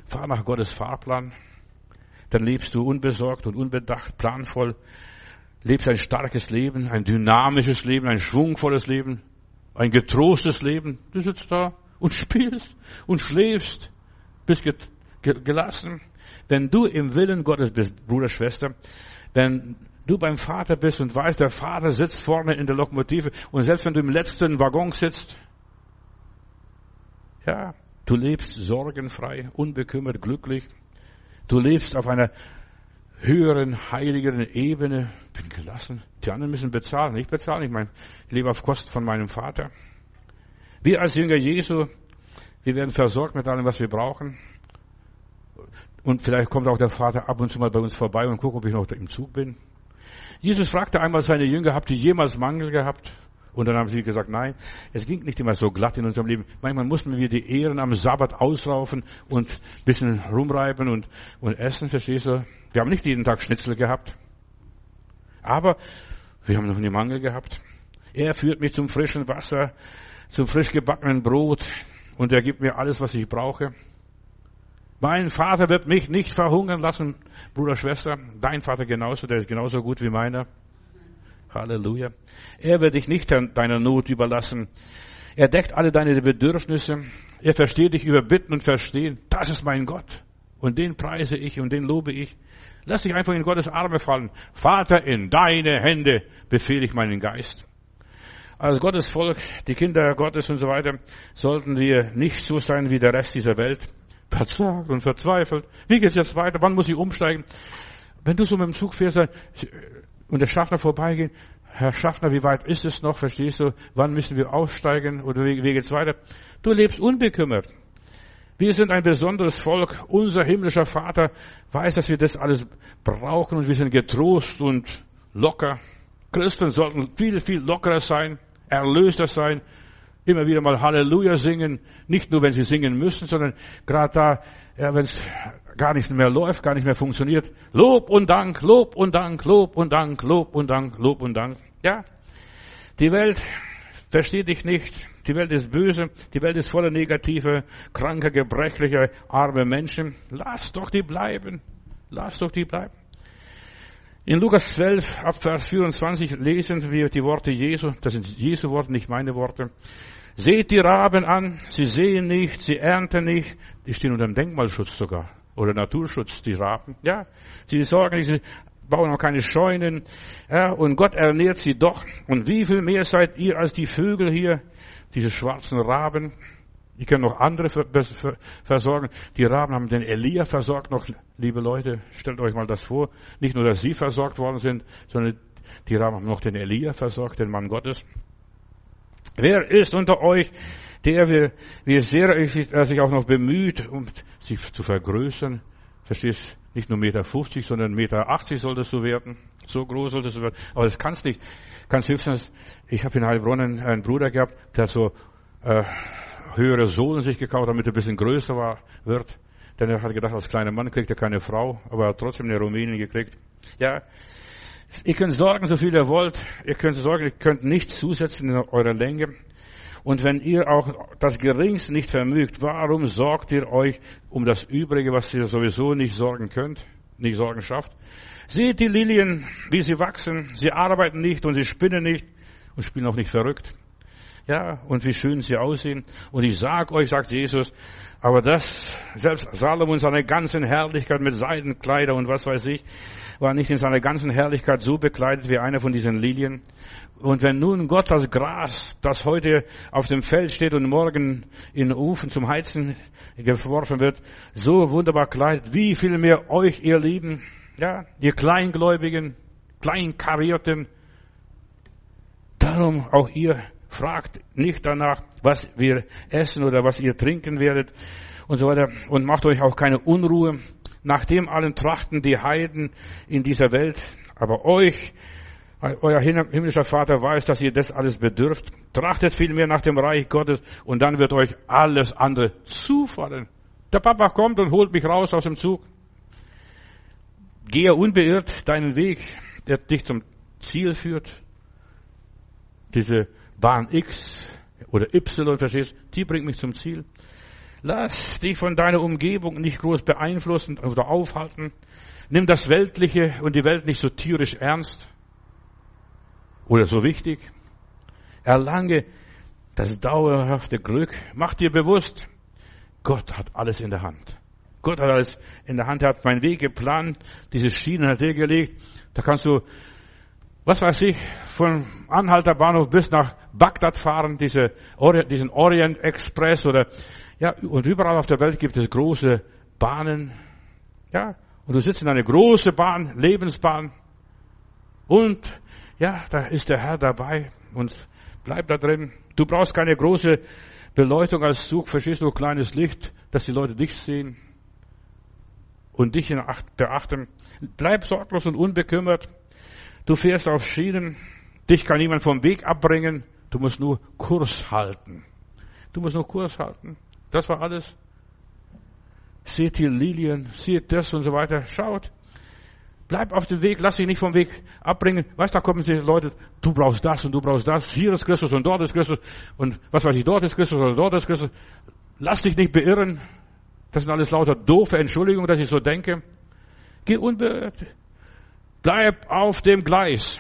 Fahr nach Gottes Fahrplan dann lebst du unbesorgt und unbedacht, planvoll, lebst ein starkes Leben, ein dynamisches Leben, ein schwungvolles Leben, ein getrostes Leben. Du sitzt da und spielst und schläfst, bist gelassen. Wenn du im Willen Gottes bist, Bruder, Schwester, wenn du beim Vater bist und weißt, der Vater sitzt vorne in der Lokomotive und selbst wenn du im letzten Waggon sitzt, ja, du lebst sorgenfrei, unbekümmert, glücklich, Du lebst auf einer höheren, heiligeren Ebene. Bin gelassen. Die anderen müssen bezahlen. Ich bezahle nicht. Mein, ich lebe auf Kosten von meinem Vater. Wir als Jünger Jesu, wir werden versorgt mit allem, was wir brauchen. Und vielleicht kommt auch der Vater ab und zu mal bei uns vorbei und guckt, ob ich noch im Zug bin. Jesus fragte einmal seine Jünger, habt ihr jemals Mangel gehabt? Und dann haben sie gesagt, nein, es ging nicht immer so glatt in unserem Leben. Manchmal mussten wir die Ehren am Sabbat ausraufen und ein bisschen rumreiben und, und essen, verstehst du? Wir haben nicht jeden Tag Schnitzel gehabt. Aber wir haben noch nie Mangel gehabt. Er führt mich zum frischen Wasser, zum frisch gebackenen Brot und er gibt mir alles, was ich brauche. Mein Vater wird mich nicht verhungern lassen, Bruder, Schwester. Dein Vater genauso, der ist genauso gut wie meiner. Halleluja. Er wird dich nicht deiner Not überlassen. Er deckt alle deine Bedürfnisse. Er versteht dich über Bitten und Verstehen. Das ist mein Gott. Und den preise ich und den lobe ich. Lass dich einfach in Gottes Arme fallen. Vater, in deine Hände befehle ich meinen Geist. Als Gottes Volk, die Kinder Gottes und so weiter, sollten wir nicht so sein wie der Rest dieser Welt. Verzagt und verzweifelt. Wie geht's jetzt weiter? Wann muss ich umsteigen? Wenn du so mit dem Zug fährst und der Schaffner vorbeigehen, Herr Schaffner, wie weit ist es noch? Verstehst du? Wann müssen wir aufsteigen? Oder wie, wie geht's weiter? Du lebst unbekümmert. Wir sind ein besonderes Volk. Unser himmlischer Vater weiß, dass wir das alles brauchen und wir sind getrost und locker. Christen sollten viel, viel lockerer sein, erlöster sein, immer wieder mal Halleluja singen. Nicht nur, wenn sie singen müssen, sondern gerade da, ja, wenn es gar nicht mehr läuft, gar nicht mehr funktioniert. Lob und Dank, Lob und Dank, Lob und Dank, Lob und Dank, Lob und Dank. Ja, die Welt versteht dich nicht. Die Welt ist böse. Die Welt ist voller negativer, kranker, gebrechlicher, armer Menschen. Lass doch die bleiben. Lass doch die bleiben. In Lukas 12, ab Vers 24 lesen wir die Worte Jesu. Das sind Jesu Worte, nicht meine Worte. Seht die Raben an. Sie sehen nicht, sie ernten nicht. Die stehen unter dem Denkmalschutz sogar. Oder Naturschutz, die Raben. Ja. Sie sorgen, sie bauen auch keine Scheunen. Ja, und Gott ernährt sie doch. Und wie viel mehr seid ihr als die Vögel hier, diese schwarzen Raben? Die können noch andere versorgen. Die Raben haben den Elia versorgt noch, liebe Leute. Stellt euch mal das vor. Nicht nur, dass sie versorgt worden sind, sondern die Raben haben noch den Elia versorgt, den Mann Gottes. Wer ist unter euch, der, wie, wie sehr er sich auch noch bemüht, um sich zu vergrößern? Verstehst? Nicht nur Meter 50, sondern Meter 80 solltest du werden. So groß solltest du werden. Aber das kannst nicht. Kannst höchstens, ich habe in Heilbronn einen Bruder gehabt, der so äh, höhere Sohlen sich gekauft, damit er ein bisschen größer war, wird. Denn er hat gedacht, als kleiner Mann kriegt er keine Frau, aber er hat trotzdem eine Rumänin gekriegt. Ja, ihr könnt sorgen, so viel ihr wollt. Ihr könnt sorgen, ihr könnt nichts zusetzen in eurer Länge. Und wenn ihr auch das Geringste nicht vermögt, warum sorgt ihr euch um das Übrige, was ihr sowieso nicht sorgen könnt, nicht sorgen schafft? Seht die Lilien, wie sie wachsen. Sie arbeiten nicht und sie spinnen nicht und spielen auch nicht verrückt. Ja, und wie schön sie aussehen. Und ich sag euch, sagt Jesus, aber das, selbst Salomon seine ganzen Herrlichkeit mit Seidenkleider und was weiß ich, war nicht in seiner ganzen Herrlichkeit so bekleidet wie einer von diesen Lilien. Und wenn nun Gott das Gras, das heute auf dem Feld steht und morgen in Ofen zum Heizen geworfen wird, so wunderbar kleidet, wie viel mehr euch, ihr Lieben, ja, ihr Kleingläubigen, Kleinkarierten, darum auch ihr fragt nicht danach, was wir essen oder was ihr trinken werdet und so weiter und macht euch auch keine Unruhe. Nach dem allen trachten die Heiden in dieser Welt, aber euch euer himmlischer Vater weiß, dass ihr das alles bedürft. Trachtet vielmehr nach dem Reich Gottes und dann wird euch alles andere zufallen. Der Papa kommt und holt mich raus aus dem Zug. Gehe unbeirrt deinen Weg, der dich zum Ziel führt. Diese Bahn X oder Y, verstehst, die bringt mich zum Ziel. Lass dich von deiner Umgebung nicht groß beeinflussen oder aufhalten. Nimm das Weltliche und die Welt nicht so tierisch ernst oder so wichtig. Erlange das dauerhafte Glück. Mach dir bewusst, Gott hat alles in der Hand. Gott hat alles in der Hand. Er hat meinen Weg geplant. Diese Schienen hat er gelegt. Da kannst du, was weiß ich, von Anhalter Bahnhof bis nach Bagdad fahren, diese, diesen Orient Express oder, ja, und überall auf der Welt gibt es große Bahnen. Ja, und du sitzt in einer großen Bahn, Lebensbahn. Und ja, da ist der Herr dabei und bleib da drin. Du brauchst keine große Beleuchtung als Zug, verstehst du, kleines Licht, dass die Leute dich sehen und dich in Acht beachten. Bleib sorglos und unbekümmert. Du fährst auf Schienen. Dich kann niemand vom Weg abbringen. Du musst nur Kurs halten. Du musst nur Kurs halten. Das war alles. Seht hier Lilien, seht das und so weiter. Schaut, Bleib auf dem Weg, lass dich nicht vom Weg abbringen. Weißt, da kommen die Leute, du brauchst das und du brauchst das. Hier ist Christus und dort ist Christus und was weiß ich, dort ist Christus oder dort ist Christus. Lass dich nicht beirren. Das sind alles lauter doofe Entschuldigungen, dass ich so denke. Geh unbeirrt. Bleib auf dem Gleis.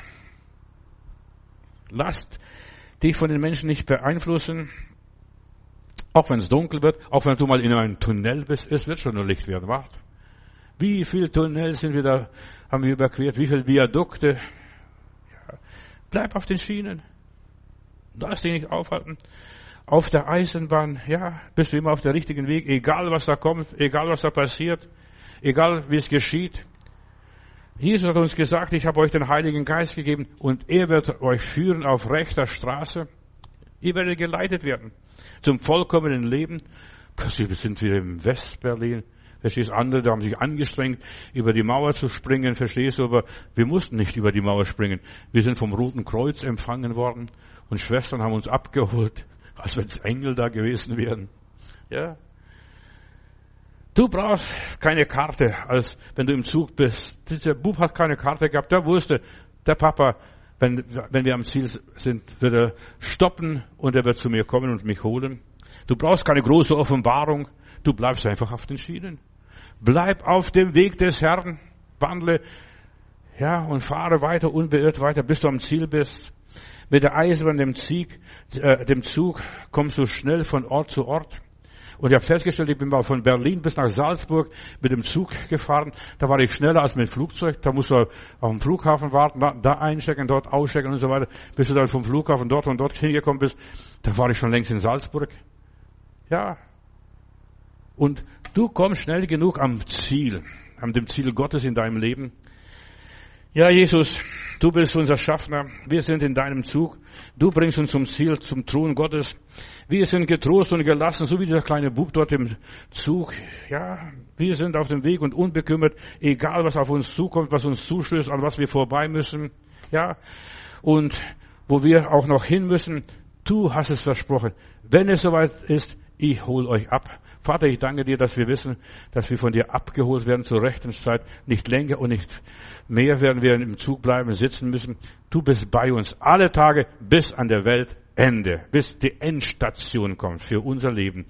Lasst dich von den Menschen nicht beeinflussen. Auch wenn es dunkel wird, auch wenn du mal in einem Tunnel bist, es wird schon nur Licht werden. Wart. Wie viele Tunnels sind wir da, haben wir überquert? Wie viele Viadukte? Ja. Bleib auf den Schienen. Lass dich nicht aufhalten. Auf der Eisenbahn, ja, bist du immer auf der richtigen Weg, egal was da kommt, egal was da passiert, egal wie es geschieht. Jesus hat uns gesagt, ich habe euch den Heiligen Geist gegeben und er wird euch führen auf rechter Straße. Ihr werdet geleitet werden zum vollkommenen Leben. Wir sind wieder im Westberlin. Verstehst, andere, da haben sich angestrengt, über die Mauer zu springen, verstehst du, aber wir mussten nicht über die Mauer springen. Wir sind vom Roten Kreuz empfangen worden und Schwestern haben uns abgeholt, als wenn es Engel da gewesen wären. Ja. Du brauchst keine Karte, als wenn du im Zug bist. Dieser Bub hat keine Karte gehabt, der wusste, der Papa, wenn, wenn wir am Ziel sind, wird er stoppen und er wird zu mir kommen und mich holen. Du brauchst keine große Offenbarung. Du bleibst einfach auf den Schienen. Bleib auf dem Weg des Herrn. Wandle, ja, und fahre weiter, unbeirrt weiter, bis du am Ziel bist. Mit der Eisenbahn, dem, Zieg, äh, dem Zug kommst du schnell von Ort zu Ort. Und ich habe festgestellt, ich bin mal von Berlin bis nach Salzburg mit dem Zug gefahren. Da war ich schneller als mit dem Flugzeug. Da musst du auf dem Flughafen warten, da einchecken, dort auschecken und so weiter. Bis du dann vom Flughafen dort und dort hingekommen bist, da war ich schon längst in Salzburg. Ja, und du kommst schnell genug am Ziel, an dem Ziel Gottes in deinem Leben. Ja, Jesus, du bist unser Schaffner. Wir sind in deinem Zug. Du bringst uns zum Ziel, zum Thron Gottes. Wir sind getrost und gelassen, so wie dieser kleine Bub dort im Zug. Ja, wir sind auf dem Weg und unbekümmert, egal was auf uns zukommt, was uns zustößt, an was wir vorbei müssen. Ja, und wo wir auch noch hin müssen. Du hast es versprochen. Wenn es soweit ist, ich hol euch ab. Vater, ich danke dir, dass wir wissen, dass wir von dir abgeholt werden zur rechten Zeit. Nicht länger und nicht mehr werden wir im Zug bleiben, sitzen müssen. Du bist bei uns alle Tage bis an der Weltende, bis die Endstation kommt für unser Leben.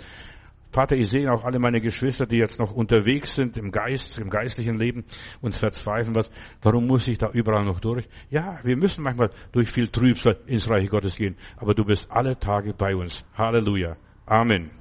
Vater, ich sehe auch alle meine Geschwister, die jetzt noch unterwegs sind im Geist, im geistlichen Leben, uns verzweifeln, was, warum muss ich da überall noch durch? Ja, wir müssen manchmal durch viel Trübsal ins Reich Gottes gehen, aber du bist alle Tage bei uns. Halleluja. Amen.